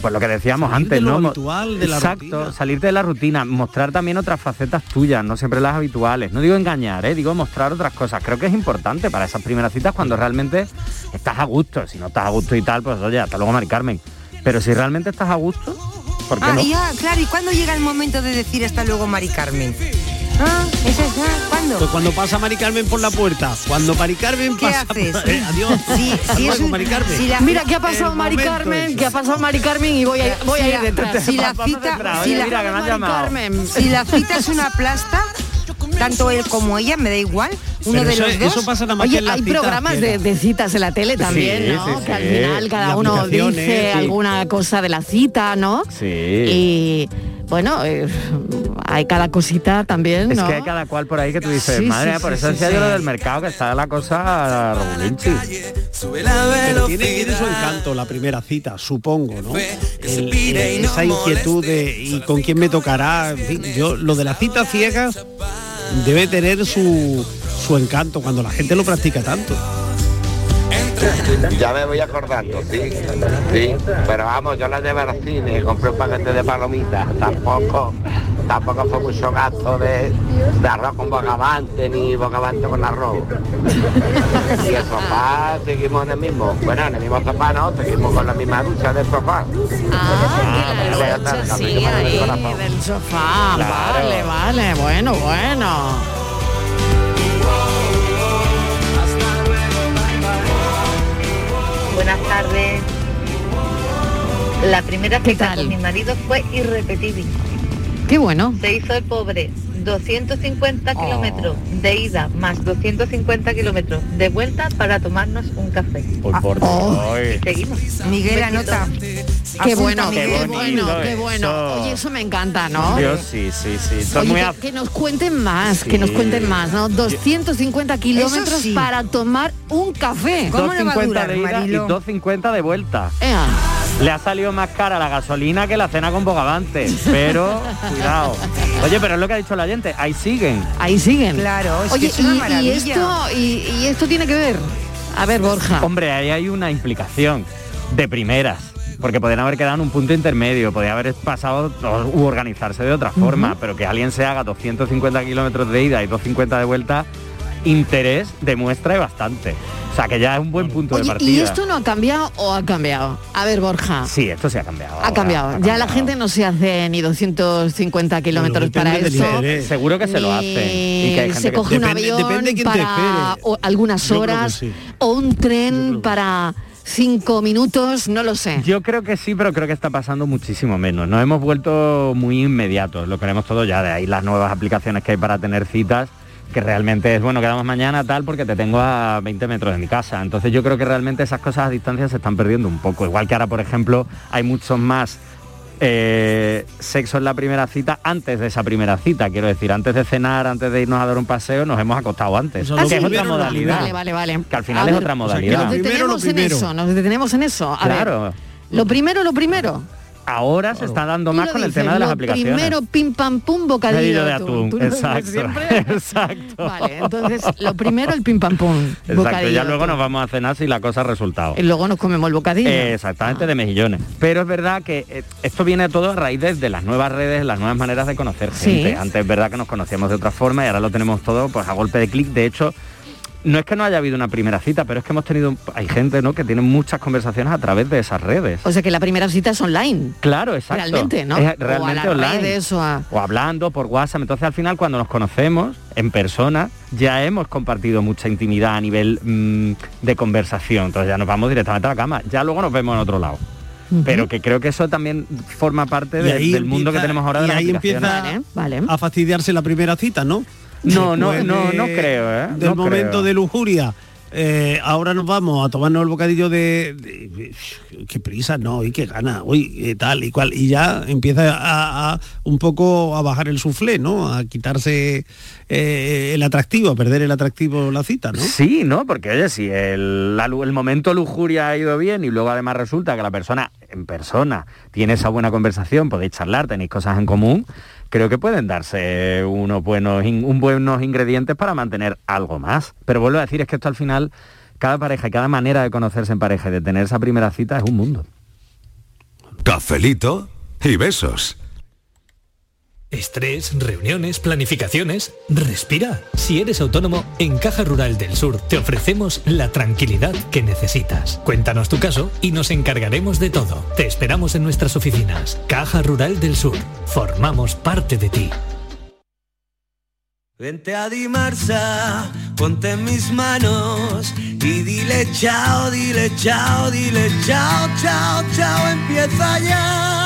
pues lo que decíamos
Salir
antes,
de lo
¿no?
Habitual, de la
Exacto, salirte de la rutina, mostrar también otras facetas tuyas, no siempre las habituales. No digo engañar, ¿eh? digo mostrar otras cosas. Creo que es importante para esas primeras citas cuando realmente estás a gusto. Si no estás a gusto y tal, pues oye, hasta luego, Mari Carmen. Pero si realmente estás a gusto, ¿por qué
Ah,
no?
ya, claro. ¿Y cuándo llega el momento de decir hasta luego, Mari Carmen? Ah, es, ah, ¿cuándo?
Pues cuando pasa Mari Carmen por la puerta, cuando Mari Carmen
¿Qué
pasa
haces?
por- Eh, adiós. Luego,
un-
Mari Carmen.
si la-
Mira, ¿qué ha pasado Mari Carmen?
ese.
¿Qué ha pasado Mari Carmen? Y voy a, voy a ir detrás.
si la cita, si la-
mira, que me han
Mari
llamado.
Carmen.
si la cita es una plasta, tanto él como ella, me da igual. Uno
Pero
de
eso-
los dos.
eso pasa nada más
Oye, hay
citas,
programas de, citas en la tele también,
Sí,
¿no?
sí,
que al final cada uno dice
sí.
alguna cosa de la cita, ¿no?
Sí.
Y bueno, eh, hay cada cosita también,
Es
¿no?
que hay cada cual por ahí que tú dices,
Sí,
madre,
sí,
por
sí,
eso decía
sí.
yo lo del mercado, que está la cosa regulinchi.
Pero tiene, tiene su encanto la primera cita, supongo, ¿no? El- eh, esa inquietud de y con quién me tocará. en fin, yo lo de las citas ciegas debe tener su, su encanto cuando la gente lo practica tanto.
Ya me voy acordando, sí. Pero vamos, yo la llevé al cine, compré un paquete de palomitas, tampoco, tampoco fue mucho gasto de, de arroz con bogavante ni bogavante con arroz. Y el sofá seguimos en el mismo, bueno, en el mismo sofá no, seguimos con la misma ducha del sofá.
Ah, la ducha sí,
el
del sofá.
Claro.
Vale, vale, bueno, bueno.
Buenas tardes. La primera
¿Qué
cita con mi marido fue irrepetible.
Qué bueno.
Se hizo el pobre 250
Oh.
kilómetros de ida más 250 kilómetros de vuelta para tomarnos un café.
Por por
Y seguimos.
Miguel, anota.
Qué bueno,
Miguel.
qué bueno, qué
eso.
bueno. Oye, eso me encanta, ¿no?
Yo sí, sí, sí. Soy
Oye,
muy
que,
a-
que nos cuenten más, que nos cuenten más, ¿no? 250 kilómetros
sí.
para tomar un café.
¿Cómo no va a
2.50
durar,
de ida
Marilo?
y 2.50 de vuelta.
Ea.
Le ha salido más cara la gasolina que la cena con bogavante, pero cuidado. Oye, pero es lo que ha dicho la gente, ahí siguen.
Ahí siguen.
Claro, es
Oye,
que es una
y- y,
maravilla.
esto, y, y esto tiene que ver. A ver, Borja.
Hombre, ahí hay una implicación de primeras. Porque podrían haber quedado en un punto intermedio, podría haber pasado u organizarse de otra forma, pero que alguien se haga 250 kilómetros de ida y 250 de vuelta, interés demuestra y bastante. O sea que ya es un buen punto de
Oye,
partida.
¿y esto no ha cambiado o ha cambiado? A ver, Borja.
Sí, esto se ha cambiado.
Ha
ahora,
cambiado.
ha
Ya
cambiado.
la gente no se hace ni 250 kilómetros para eso.
Seguro que se lo hace. Y que hay gente
se
que-
coge un
Depende-
avión
depende
para o algunas
que
horas
sí.
o un tren para cinco minutos, no lo sé.
Yo creo que sí, pero creo que está pasando muchísimo menos. Nos hemos vuelto muy inmediatos, lo queremos todo ya, de ahí las nuevas aplicaciones que hay para tener citas. Que realmente es, bueno, quedamos mañana tal porque te tengo a 20 metros de mi casa. Entonces yo creo que realmente esas cosas a distancia se están perdiendo un poco. Igual que ahora, por ejemplo, hay muchos más eh, sexo en la primera cita antes de esa primera cita. Quiero decir, antes de cenar, antes de irnos a dar un paseo, nos hemos acostado antes.
Ah,
que
sí.
es otra modalidad.
Vale, vale, vale.
Que al final
A
es
ver,
otra
o sea, que
modalidad.
Nos detenemos en eso, nos detenemos en eso. A ver,
Claro.
lo primero, lo primero.
Ahora se está dando más con el tema de las
lo
aplicaciones.
Primero, pim pam pum, bocadillo de
de
atún.
exacto. Exacto.
Vale, entonces lo primero el pim pam pum.
Exacto,
bocadillo
ya luego nos vamos a cenar si la cosa ha resultado.
Y luego nos comemos el bocadillo.
Eh, Exactamente, de mejillones. Pero es verdad que eh, esto viene todo a raíz de, de las nuevas redes, las nuevas maneras de conocer
Sí.
gente. Antes es verdad que nos conocíamos de otra forma y ahora lo tenemos todo pues a golpe de clic. De hecho, no es que no haya habido una primera cita, pero es que hemos tenido, hay gente ¿no? que tiene muchas conversaciones a través de esas redes.
O sea que la primera cita es online.
Claro, exacto.
Realmente, ¿no?
Es
O a
realmente
las
online.
redes o a...
o hablando por WhatsApp. Entonces al final cuando nos conocemos en persona ya hemos compartido mucha intimidad a nivel mm, de conversación. Entonces ya nos vamos directamente a la cama. Ya luego nos vemos en otro lado. Pero que creo que eso también forma parte de- del mundo que tenemos ahora de
y
las
ahí empieza a fastidiarse la primera cita, ¿no?
No, no, no, no creo, ¿eh?
Del
No
momento
creo.
de lujuria. eh, ahora nos vamos a tomarnos el bocadillo de, de- de- qué prisa, no, y qué gana, uy, eh, tal y cual, y ya empieza a, a un poco a bajar el suflé, ¿no? A quitarse eh, el atractivo, a perder el atractivo la cita, ¿no?
Sí, ¿no? Porque oye, si el, la el momento lujuria ha ido bien y luego además resulta que la persona en persona tiene esa buena conversación, podéis charlar, tenéis cosas en común, creo que pueden darse unos buenos, buenos ingredientes para mantener algo más. Pero vuelvo a decir, es que esto al final, cada pareja y cada manera de conocerse en pareja y de tener esa primera cita es un mundo.
Cafelito y besos.
Estrés, reuniones, planificaciones. Respira. Si eres autónomo, en Caja Rural del Sur te ofrecemos la tranquilidad que necesitas. Cuéntanos tu caso y nos encargaremos de todo. Te esperamos en nuestras oficinas. Caja Rural del Sur. Formamos parte de ti.
Vente a Dimarsa, ponte mis manos y dile chao, dile chao, dile chao, chao, chao, empieza ya.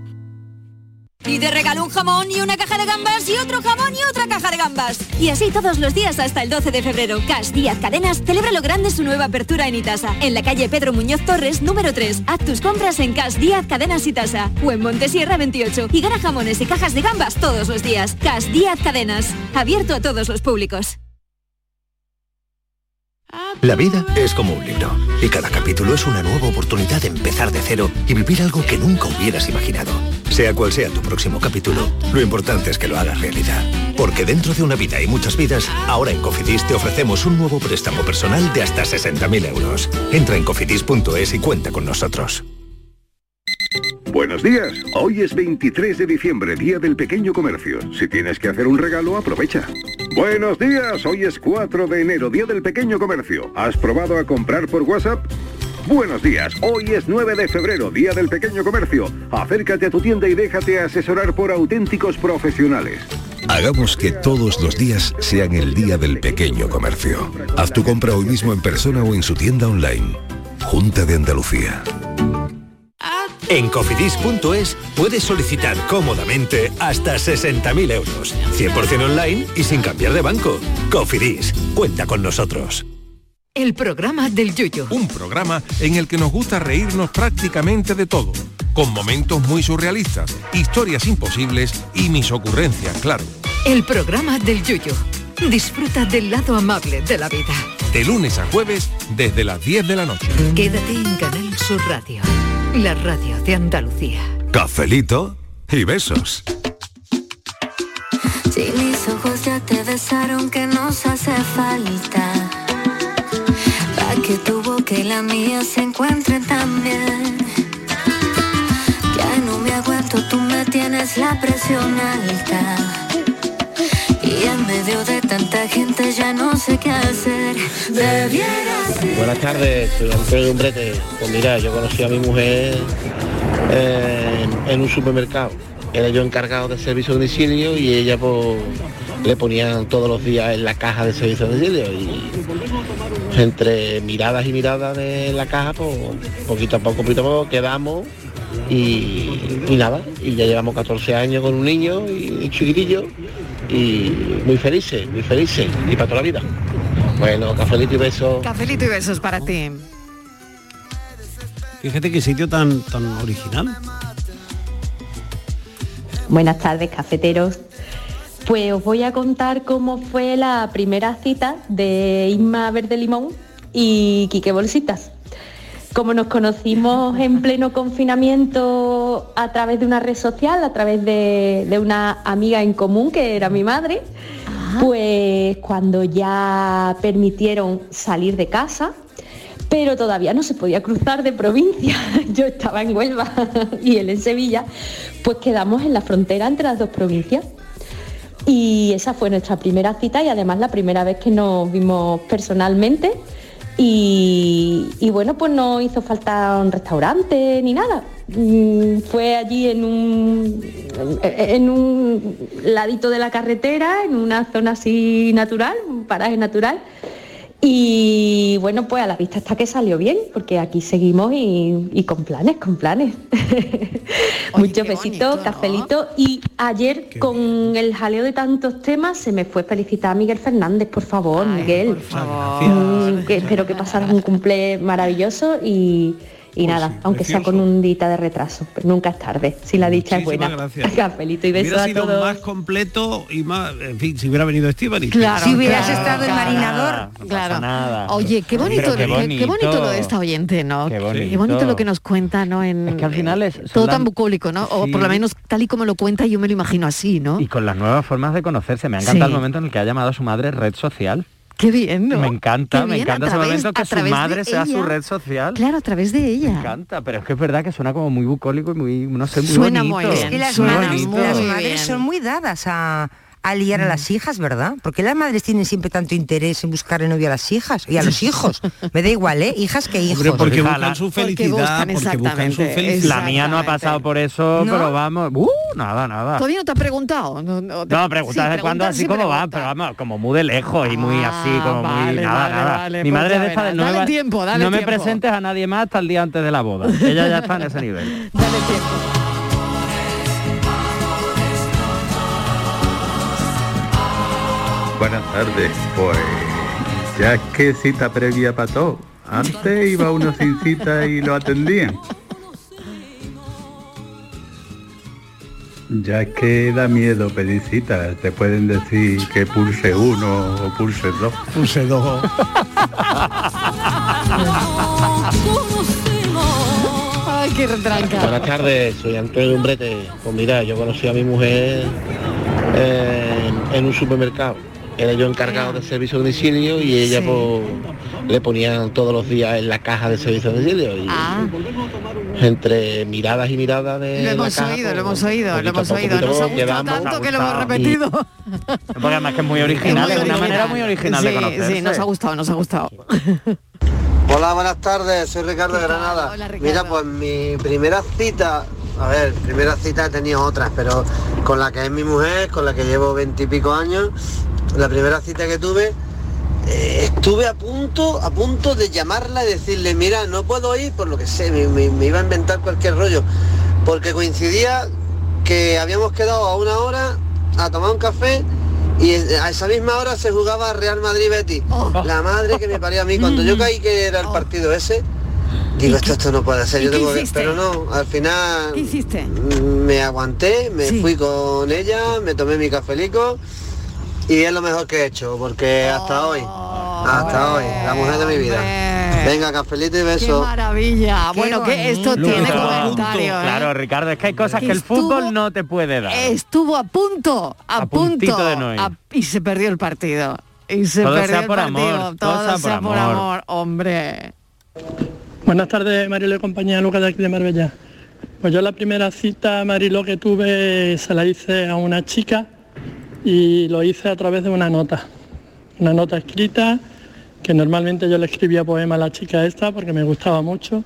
Y te regalo un jamón y una caja de gambas y otro jamón y otra caja de gambas. Y así todos los días hasta el 12 de febrero. Cash Díaz Cadenas celebra lo grande su nueva apertura en Itasa. En la calle Pedro Muñoz Torres, número 3. Haz tus compras en Cash Díaz Cadenas Itasa. O en Montesierra 28. Y gana jamones y cajas de gambas todos los días. Cash Díaz Cadenas. Abierto a todos los públicos.
La vida es como un libro y cada capítulo es una nueva oportunidad de empezar de cero y vivir algo que nunca hubieras imaginado. Sea cual sea tu próximo capítulo, lo importante es que lo hagas realidad. Porque dentro de una vida y muchas vidas, ahora en Cofidis te ofrecemos un nuevo préstamo personal de hasta 60.000 euros. Entra en cofidis.es y cuenta con nosotros.
Buenos días. Hoy es 23 de diciembre, Día del Pequeño Comercio. Si tienes que hacer un regalo, aprovecha. Buenos días. Hoy es 4 de enero, Día del Pequeño Comercio. ¿Has probado a comprar por WhatsApp? Buenos días. Hoy es 9 de febrero, Día del Pequeño Comercio. Acércate a tu tienda y déjate asesorar por auténticos profesionales.
Hagamos que todos los días sean el día del pequeño comercio. Haz tu compra hoy mismo en persona o en su tienda online. Junta de Andalucía.
En cofidis.es puedes solicitar cómodamente hasta 60.000 euros. 100% online y sin cambiar de banco. Cofidis, cuenta con nosotros.
El programa del Yoyo.
Un programa en el que nos gusta reírnos prácticamente de todo, con momentos muy surrealistas, historias imposibles y mis ocurrencias, claro.
El programa del Yoyo. Disfruta del lado amable de la vida.
De lunes a jueves desde las 10 de la noche.
Quédate en Canal Sur Radio. La radio de Andalucía.
Cafelito y besos.
Si mis ojos ya te besaron, que nos hace falta. Que tu boca y la mía se encuentren también. Ya no me aguanto, tú me tienes la presión alta. Y en medio de tanta gente ya no sé qué hacer. Debieras.
Buenas tardes, soy Antonio Umbrete. Pues mira, yo conocí a mi mujer eh, en un supermercado. Era yo encargado de servicio de domicilio y ella pues, le ponían todos los días en la caja de servicio de domicilio. Y entre miradas y miradas de la caja, pues poquito a poco, poquito a poco quedamos y, y nada, y ya llevamos 14 años con un niño y, y chiquitillo y muy felices, muy felices y para toda la vida. Bueno, cafelito y besos.
Cafelito y besos para ti.
Fíjate qué sitio tan, tan original.
Buenas tardes, cafeteros. Pues os voy a contar cómo fue la primera cita de Isma Verde Limón y Quique Bolsitas. Como nos conocimos en pleno confinamiento a través de una red social, a través de, de una amiga en común que era mi madre, pues cuando ya permitieron salir de casa, pero todavía no se podía cruzar de provincia. Yo estaba en Huelva y él en Sevilla, pues quedamos en la frontera entre las dos provincias. Y esa fue nuestra primera cita y además la primera vez que nos vimos personalmente. Y, bueno, pues no hizo falta un restaurante ni nada. Mm, Fue allí en un, en un ladito de la carretera, en una zona así natural, un paraje natural. Y bueno, pues a la vista está que salió bien, porque aquí seguimos y, y con planes, con planes. Muchos besitos, cafelito. Y ayer, con el jaleo de tantos temas, se me fue felicitar a Miguel Fernández, por favor, Miguel. Mm, que espero que pasaras un cumple maravilloso y, y nada, aunque sea con un dita de retraso, pero nunca es tarde, si la dicha es buena.
Gracias.
Cafelito y besos
Hubiera
a
sido
todos.
más completo y más, en fin, si hubiera venido Esteban.
Claro,
Si hubieras
claro,
estado en marinador.
Claro. Oye, qué bonito,
qué
qué- qué, bonito. lo de esta oyente, ¿no?
Qué
Qué
bonito.
lo que nos cuenta, ¿no? En,
Es que al final es-
todo tan bucólico, ¿no? O por lo menos tal y como lo cuenta, yo me lo imagino así, ¿no?
Y con las nuevas formas de conocerse. Me ha encantado
Sí.
el momento en el que ha llamado a su madre red social.
Qué bien, ¿no?
Me encanta, me
bien,
encanta
a
ese momento que su madre sea su red social.
Claro, a través de ella.
Me encanta, pero es que es verdad que suena como muy bucólico y muy, no sé, muy
Suena
bonito.
muy
Es que las,
Muy
madres, las
bien.
son muy dadas a, a liar a las hijas, ¿verdad? Porque las madres tienen siempre tanto interés en buscarle novio a las hijas y a los hijos. Me da igual, ¿eh? Hijas que hijos.
Hombre, porque buscan su
Porque
felicidad,
buscan
porque buscan su felicidad.
La mía no ha pasado por eso,
¿No?
pero vamos, uh, nada, nada.
Todavía no te ha preguntado. No, no, te-
No, preguntas
sí,
de cuándo así
sí
como va,
pregunta.
pero vamos, como muy de lejos y muy
Ah,
así, como
vale,
muy nada,
vale,
nada.
vale,
Mi
pues
madre
ya
de esta de
Dale
va-
tiempo, dale
no me
tiempo.
presentes a nadie más hasta el día antes de la boda. Ella ya está en ese nivel.
Dale tiempo.
Buenas tardes, pues ya es que cita previa para todo. Antes iba uno sin cita y lo atendían. Ya es que da miedo pedir cita, te pueden decir que pulse uno o pulse dos.
Pulse dos.
Ay, qué retranca.
Buenas tardes, soy Antonio Umbrete. Pues mira, yo conocí a mi mujer eh, en un supermercado. Era yo encargado de servicio de domicilio y ella
Sí.
pues, le ponían todos los días en la caja de servicio de domicilio. Y
Ah,
entre miradas y miradas de
lo
la
hemos
caja,
oído,
pues,
lo hemos oído, lo
poquito
hemos oído.
poquito
Nos ha gustado tanto que lo hemos repetido.
Porque además que es muy original,
muy
es una manera muy original de
Sí,
conocerse.
Sí, nos ha gustado, nos ha gustado.
Hola, buenas tardes, soy Ricardo de Granada.
Hola, Ricardo.
Mira, pues mi primera cita, a ver, primera cita he tenido otras, pero con la que es mi mujer, con la que llevo veintipico años, la primera cita que tuve, eh, estuve a punto, a punto de llamarla y decirle, mira, no puedo ir por lo que sé, me, me- me iba a inventar cualquier rollo, porque coincidía que habíamos quedado a una hora a tomar un café y a esa misma hora se jugaba Real Madrid-Betis. La madre que me parió a mí, cuando yo caí que era el partido ese, digo, esto, esto no puede ser, yo tengo que... Pero no, al final
¿Qué hiciste?
mm, me aguanté, me
Sí.
fui con ella, me tomé mi cafelico y es lo mejor que he hecho, porque hasta hoy, hasta hoy, la mujer de mi vida. Venga, cafelito y
Qué
beso.
maravilla.
Qué
Bueno, que esto tiene
Luego,
comentario. ¿eh?
Claro, Ricardo, es que hay cosas
Que
que el fútbol no te puede dar.
Estuvo a punto, a,
A
punto.
de no ir.
a- y se perdió el partido. Y se
Todo
perdió
sea
el
por
partido.
amor,
Todo, sea por amor, hombre.
Buenas tardes, Marilo y compañía, Lucas de aquí de Marbella. Pues yo la primera cita, Marilo, que tuve, se la hice a una chica y lo hice a través de una nota. Una nota escrita, que normalmente yo le escribía poema a la chica esta porque me gustaba mucho.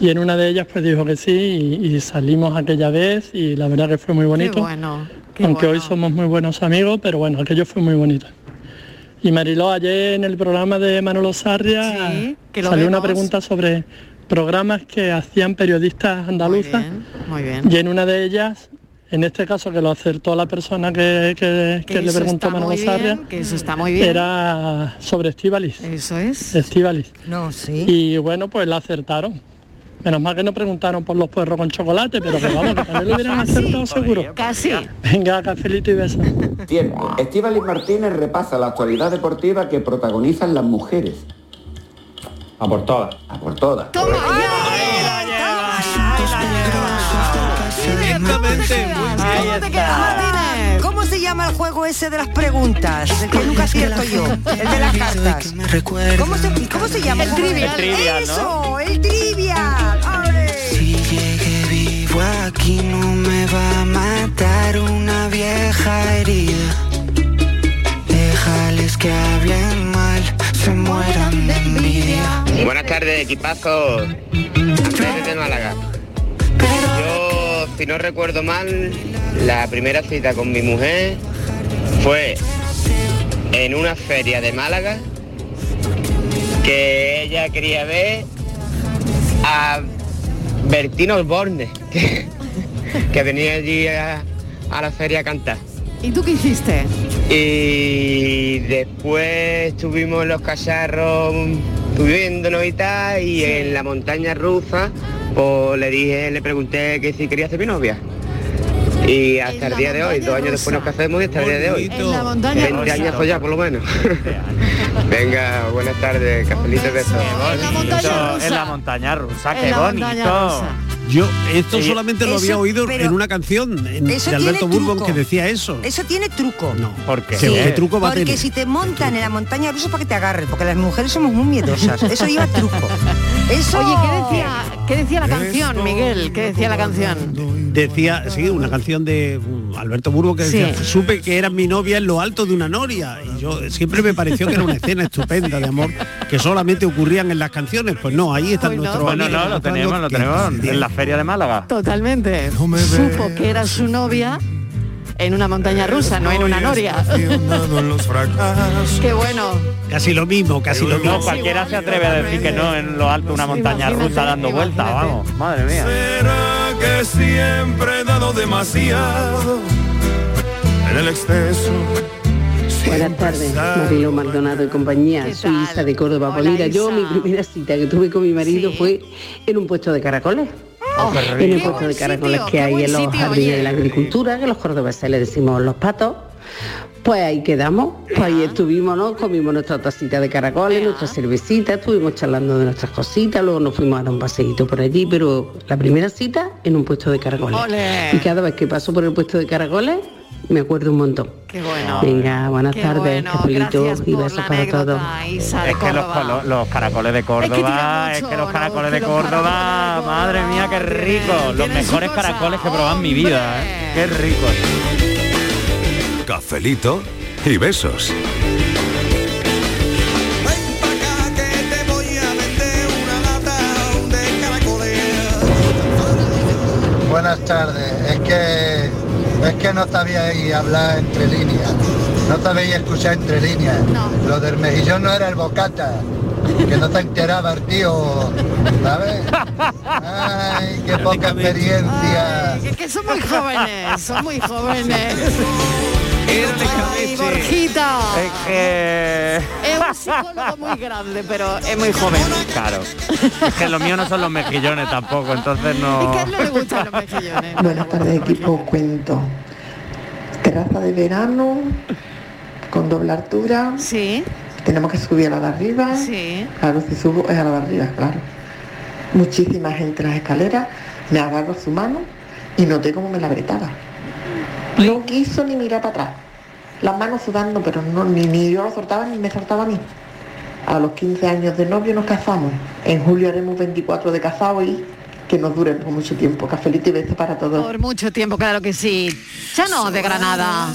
Y en una de ellas pues dijo que sí y, y salimos aquella vez y la verdad que fue muy bonito.
Qué bueno. qué
Aunque
bueno.
hoy somos muy buenos amigos, pero bueno, aquello fue muy bonito. Y Mariló, ayer en el programa de Manolo Sarria
Sí, que lo
salió una pregunta sobre programas que hacían periodistas andaluzas
Muy bien.
y en una de ellas, en este caso que lo acertó la persona que, que- que
Que
le preguntó Manolo
muy
Sarria,
que eso está muy bien.
era sobre Estíbalis.
Eso es.
Estíbalis.
No, sí.
Y bueno, pues la acertaron. Menos mal que no preguntaron por los puerros con chocolate, pero que vamos, que también lo hubieran acertado seguro.
Casi.
Venga, cafelito y besos.
Tiempo. Estíbaliz Martínez repasa la actualidad deportiva que protagonizan las mujeres. A por todas. A por todas.
Martínez, ¿cómo se llama el juego ese de las preguntas? El que nunca acierto yo. El de las cartas. ¿Cómo se, cómo se llama?
El trivial.
El trivial, Eso, el trivial. ¡Ole!
Si llegué vivo aquí no me va a matar una vieja herida. Déjales que hablen mal, se mueran de envidia.
Buenas tardes, equipazo. Desde Málaga. Yo, si no recuerdo mal, la primera cita con mi mujer fue en una feria de Málaga que ella quería ver a Bertino Osborne, que, que venía allí a, a la feria a cantar.
¿Y tú qué hiciste?
Y después estuvimos en los cacharros subiéndonos y tal, y en la montaña rusa, pues le dije, le pregunté que si quería ser mi novia. Y hasta el día de hoy, dos años después nos casamos y hasta el día de hoy.
En la montaña
20
rusa.
años ya por lo menos. Venga, buenas tardes, cafelito besos.
Bonito, en la montaña rusa,
En
qué
la montaña
bonito.
rusa.
Yo esto
Sí.
solamente lo
Eso,
había oído en una canción en- de Alberto Bourbon que decía eso.
Eso tiene truco.
No,
¿Por qué?
¿Qué, qué truco va a
Porque
tener?
si te montan en la montaña rusa para que te agarren, porque las mujeres somos muy miedosas. Eso lleva truco. Eso.
Oye, ¿qué decía, ¿qué decía la canción, Miguel? ¿Qué decía la canción?
Decía, sí, una canción de mm, Alberto Burgo que decía,
Sí.
supe que era mi novia en lo alto de una noria. Y yo siempre me pareció que era una escena estupenda de amor que solamente ocurrían en las canciones. Pues no, ahí está nuestro
Bueno,
amigo
no, lo tenemos, lo tenemos en la feria de Málaga.
Totalmente. Supo que era su novia en una montaña rusa, no en una noria. Qué bueno.
Casi lo mismo, casi lo mismo.
No, cualquiera se atreve a decir que no en lo alto de una montaña
Imagínate,
rusa dando vueltas, vamos. Madre mía.
Será que siempre he dado demasiado en el exceso.
Buenas tardes, Marilo Maldonado y compañía. Soy Isa de Córdoba.
Hola,
mira, yo
Isa.
mi primera cita que tuve con mi marido fue en un puesto de caracoles.
Oh,
en el puesto de caracoles
sitio,
que hay en los
sitio,
jardines
oye.
de la agricultura, que los cordobeses le decimos los patos. Pues ahí quedamos, pues ahí estuvimos, ¿no? Comimos nuestra tacita de caracoles, nuestra cervecita, estuvimos charlando de nuestras cositas, luego nos fuimos a dar un paseíto por allí, pero la primera cita en un puesto de caracoles.
Ole.
Y cada vez que paso por el puesto de caracoles, me acuerdo un montón.
Qué bueno.
Venga, buenas
Qué
tardes,
bueno,
y besos para todos.
Es que los, los caracoles de Córdoba, es
mucho,
que los caracoles de
Que los
Córdoba,
caracoles de
madre mía, qué rico. Los
tienen
mejores caracoles que he probado en mi vida, ¿eh? Qué rico.
Cafelito y besos.
Buenas tardes. Es que es que no sabíais hablar entre líneas. No sabéis escuchar entre líneas. Lo del mejillón no era el bocata. Que no se enteraba el tío. ¿Sabes? Ay, qué poca experiencia.
Es que son muy jóvenes, son muy jóvenes. Ay, Borjita.
Es que...
Es un psicólogo muy grande, pero es muy joven.
Claro. Es que los míos no son los mejillones tampoco, entonces no...
¿Y qué a él no le gustan los mejillones?
Buenas tardes equipo, cuento. Terraza de verano, con doble altura.
Sí.
Tenemos que subir a la de arriba.
Sí.
Claro, si subo es a la de arriba, claro. Muchísima gente en las escaleras, me agarro su mano y noté como me la apretaba. No quiso ni mirar para atrás. Las manos sudando, pero no, ni, ni yo lo soltaba ni me soltaba a mí. A los 15 años de novio nos casamos. En julio haremos 24 de casado y que nos dure por mucho tiempo. Cafelito y besos para todos.
Por mucho tiempo, claro que sí. Chano, de Granada.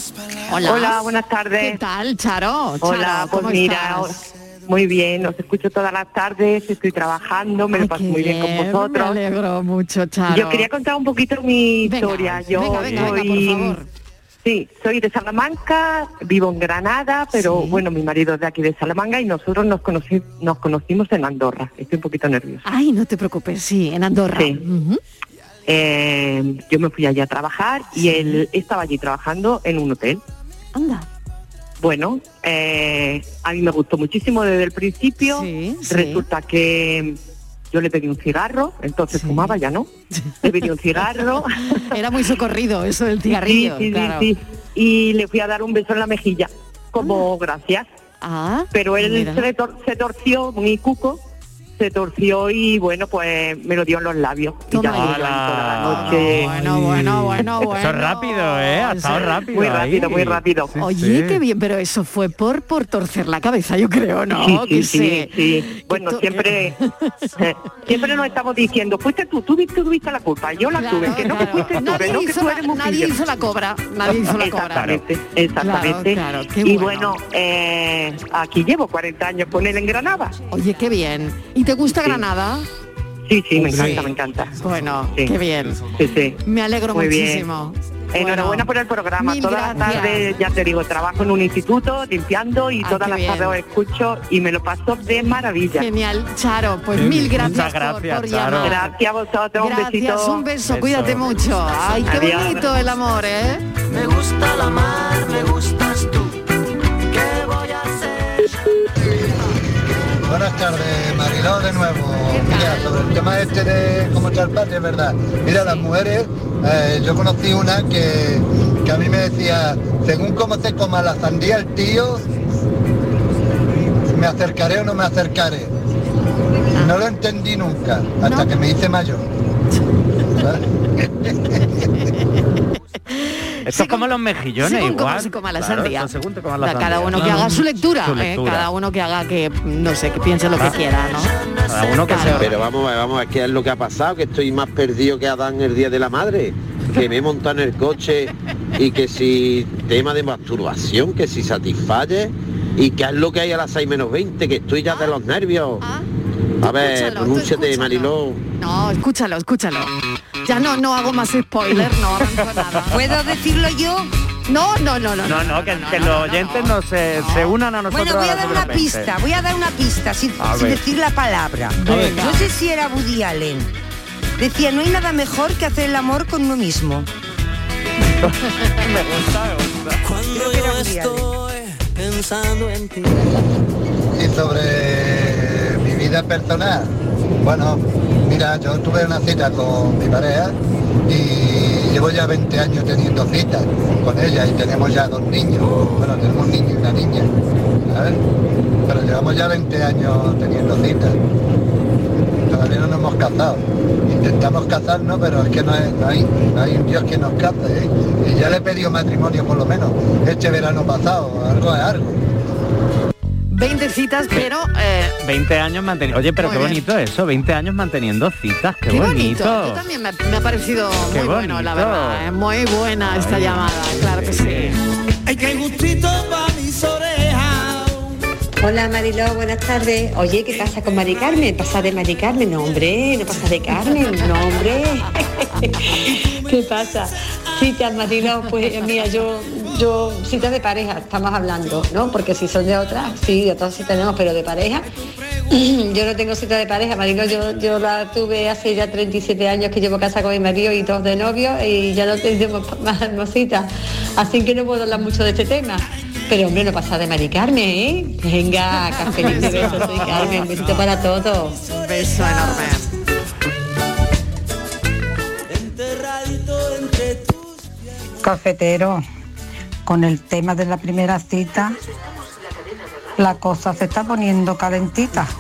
Hola.
Hola, buenas tardes.
¿Qué tal, Charo?
Hola,
Charo,
pues
¿cómo
mira,
estás?
muy bien, os escucho todas las tardes, estoy trabajando, me lo paso muy bien con vosotros.
Me alegro mucho, Charo.
Yo quería contar un poquito mi
Venga,
historia. Yo
venga, venga, venga, por
soy,
favor.
Sí, soy de Salamanca, vivo en Granada, pero
Sí.
bueno, mi marido es de aquí de Salamanca y nosotros nos, conoci- nos conocimos en Andorra. Estoy un poquito nerviosa.
Ay, no te preocupes, sí, en Andorra.
Sí. Eh, yo me fui allá a trabajar y él estaba allí trabajando en un hotel.
Anda.
Bueno, eh, a mí me gustó muchísimo desde el principio.
sí.
Resulta que yo le pedí un cigarro, entonces fumaba ya no. Le pedí un cigarro.
Era muy socorrido eso del cigarrillo.
Sí, sí,
claro.
sí. Y le fui a dar un beso en la mejilla, como gracias.
Ah,
Pero él se, tor- se torció, muy cuco, se torció y bueno, pues me lo dio en los labios. Y ya toda la noche.
Bueno, bueno, bueno, bueno.
Eso es rápido, ¿eh? Ha estado rápido.
muy rápido,
ahí.
muy rápido.
Sí,
Oye,
sí.
qué bien, pero eso fue por por torcer la cabeza, yo creo, ¿no?
Sí, sí,
Que
sí. Bueno, siempre, eh, siempre nos estamos diciendo, fuiste tú, tú, tú tuviste la culpa, yo la tuve, que no que fuiste tú, que
Nadie,
no que tú eres muy
nadie hizo la cobra, nadie hizo la cobra.
Exactamente, exactamente.
Claro, claro, qué
y
bueno.
bueno, eh, aquí llevo 40 años con él en Granada.
Oye, qué bien. ¿Y te gusta Granada?
Sí, sí, me
Sí.
encanta, me encanta.
Bueno,
Sí.
qué bien.
Sí, sí.
Me alegro
Muy bien.
muchísimo.
Enhorabuena por el programa.
mil
Todas las
gracias.
tardes, ya te digo, trabajo en un instituto limpiando y
Ay,
todas las tardes os escucho y me lo paso de maravilla.
Genial, Charo, pues mil gracias, por- por, llamar.
Gracias a vosotros, un
Gracias,
besito.
un beso, cuídate mucho. Ay, qué
Adiós.
bonito el amor, ¿eh?
Me gusta la mar, me gustas tú. ¿Qué voy a hacer?
Buenas tardes, Mariló de nuevo. Mira, sobre el tema este de cómo está el es verdad. Mira, las mujeres, eh, yo conocí una que, que a mí me decía, según cómo se coma la sandía el tío, me acercaré o no me acercaré. No lo entendí nunca, hasta que me hice mayor.
Esto es como los mejillones,
Según
igual.
cómo se coma la
Claro,
sandía.
esto según te comas la
Da cada
sandía.
uno que haga su lectura,
Su
¿eh?
lectura.
cada uno que haga que, no sé, que piense lo que
Ah.
quiera, ¿no?
Cada uno que se
Pero vamos a ver, vamos a ver qué es lo que ha pasado, que estoy más perdido que Adán el día de la madre, que me he montado en el coche y que si tema de masturbación, que si satisfalle y qué es lo que hay a las 6 menos 20, que estoy ya de los nervios. A ver,
Escúchalo,
pronúnciate. Mariló.
No, escúchalo, escúchalo. Ya no, no hago más spoiler, no arranco nada.
¿Puedo decirlo yo?
No, no, no, no.
No, no, que, que los oyentes no se, se unan a nosotros.
Bueno, voy a dar una pista, voy a dar una pista sin, sin decir la palabra.
Venga.
No sé si era Woody Allen. Decía, no hay nada mejor que hacer el amor con uno mismo.
me gusta, me gusta.
Cuando yo estoy pensando en ti.
Y sobre mi vida personal, bueno, mira, yo tuve una cita con mi pareja y llevo ya 20 años teniendo citas con ella y tenemos ya dos niños. Bueno, tenemos un niño y una niña, ¿sabes? Pero llevamos ya 20 años teniendo citas. Todavía no nos hemos casado. Intentamos casarnos, pero es que no, es- no hay, no hay un Dios que nos case. ¿eh? Y ya le he pedido matrimonio por lo menos este verano pasado, algo es algo.
20 citas, pero eh,
20 años manteniendo. Oye, pero
Muy
qué
bien.
bonito eso, 20 años manteniendo citas, qué,
qué
bonito.
bonito. Yo también me, me ha parecido
Qué
muy bueno, la
bonito.
verdad. ¿eh? Muy buena esta llamada, claro que sí.
Ay, qué gustito para mis orejas.
Hola Mariló, buenas tardes. Oye, ¿qué pasa con Mari Carmen? ¿Pasa de Mari Carmen? No, hombre, no pasa de Carmen, no, hombre. ¿Qué pasa? Citas, Mariló, pues mira, yo, yo, citas de pareja, estamos hablando, ¿no? Porque si son de otras, sí, de otras sí tenemos, pero de pareja. Yo no tengo cita de pareja, Mariló, yo, yo la tuve hace ya 37 años que llevo casa con mi marido y dos de novio y ya no tenemos más, más citas. Así que no puedo hablar mucho de este tema. Pero hombre, no pasa de Mari Carmen, ¿eh? Venga, y soy Carmen, un besito para todos.
Un beso enorme.
Enterradito entre tus
Cafetero, con el tema de la primera cita, la cosa se está poniendo calentita.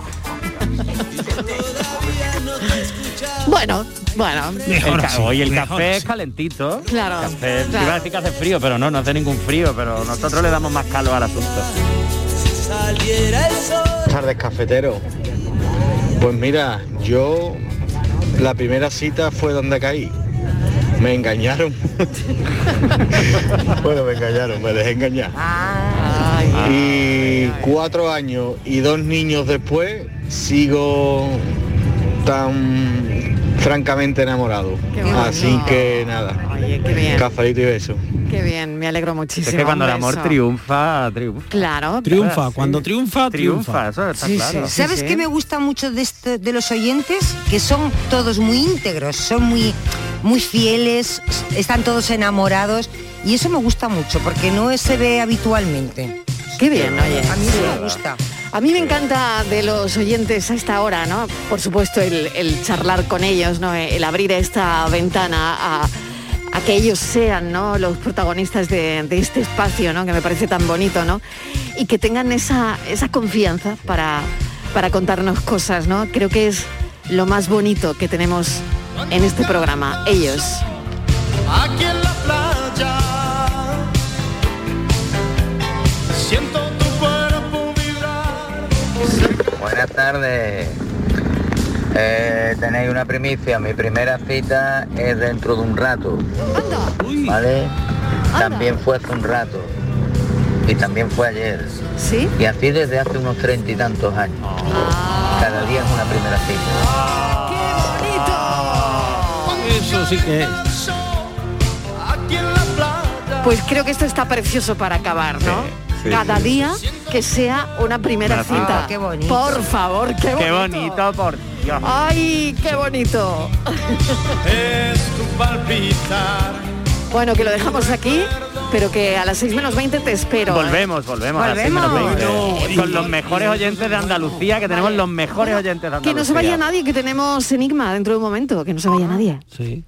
Bueno, bueno.
El ca-
sí,
Hoy el
mejor
café es calentito.
Claro,
Café-
claro.
Iba a decir que hace frío, pero no, no hace ningún frío, pero nosotros le damos más calor al asunto.
Buenas tardes, cafetero. Pues mira, yo la primera cita fue donde caí. Me engañaron. bueno, me engañaron, me dejé engañar. y cuatro años y dos niños después sigo tan francamente enamorado. Así que nada,
Oye, qué bien.
cafelito y beso.
Qué bien, me alegro muchísimo.
Es que cuando el amor triunfa, triunfa.
Claro.
Triunfa, cuando triunfa, triunfa.
eso está
Sí,
claro.
sí. ¿Sabes qué me gusta mucho de, este- de los oyentes? Que son todos muy íntegros, son muy, muy fieles, están todos enamorados y eso me gusta mucho porque no se ve habitualmente.
Qué bien, oye.
A mí
Sí.
me gusta.
A mí me encanta de los oyentes a esta hora, ¿no? Por supuesto, el, el charlar con ellos, ¿no? El abrir esta ventana a, a que ellos sean, ¿no? Los protagonistas de, de este espacio, ¿no? Que me parece tan bonito, ¿no? Y que tengan esa, esa confianza para, para contarnos cosas, ¿no? Creo que es lo más bonito que tenemos en este programa, ellos.
Aquí en la playa siento tu cuerpo vibrar.
Buenas tardes. Eh, tenéis una primicia. Mi primera cita es dentro de un rato. ¿Vale? También fue hace un rato. Y también fue ayer.
¿Sí?
Y así desde hace unos treinta y tantos años. Cada día es una primera cita.
Eso sí que es.
Pues creo que esto está precioso para acabar, ¿no?
sí,
Cada
sí,
día que sea una primera
cita.
Qué bonito.
Por favor, qué bonito.
Qué bonito, por Dios.
Ay, qué bonito.
Es tu palpitar.
Bueno, que lo dejamos aquí, pero que a las 6 menos 20 te espero. ¿eh?
Volvemos, volvemos. a las seis menos
Volvemos.
veinte.
No,
Con los mejores oyentes de Andalucía, que tenemos los mejores oyentes de
Que
Andalucía.
no se vaya nadie, que tenemos enigma dentro de un momento, que no se vaya nadie.
Sí.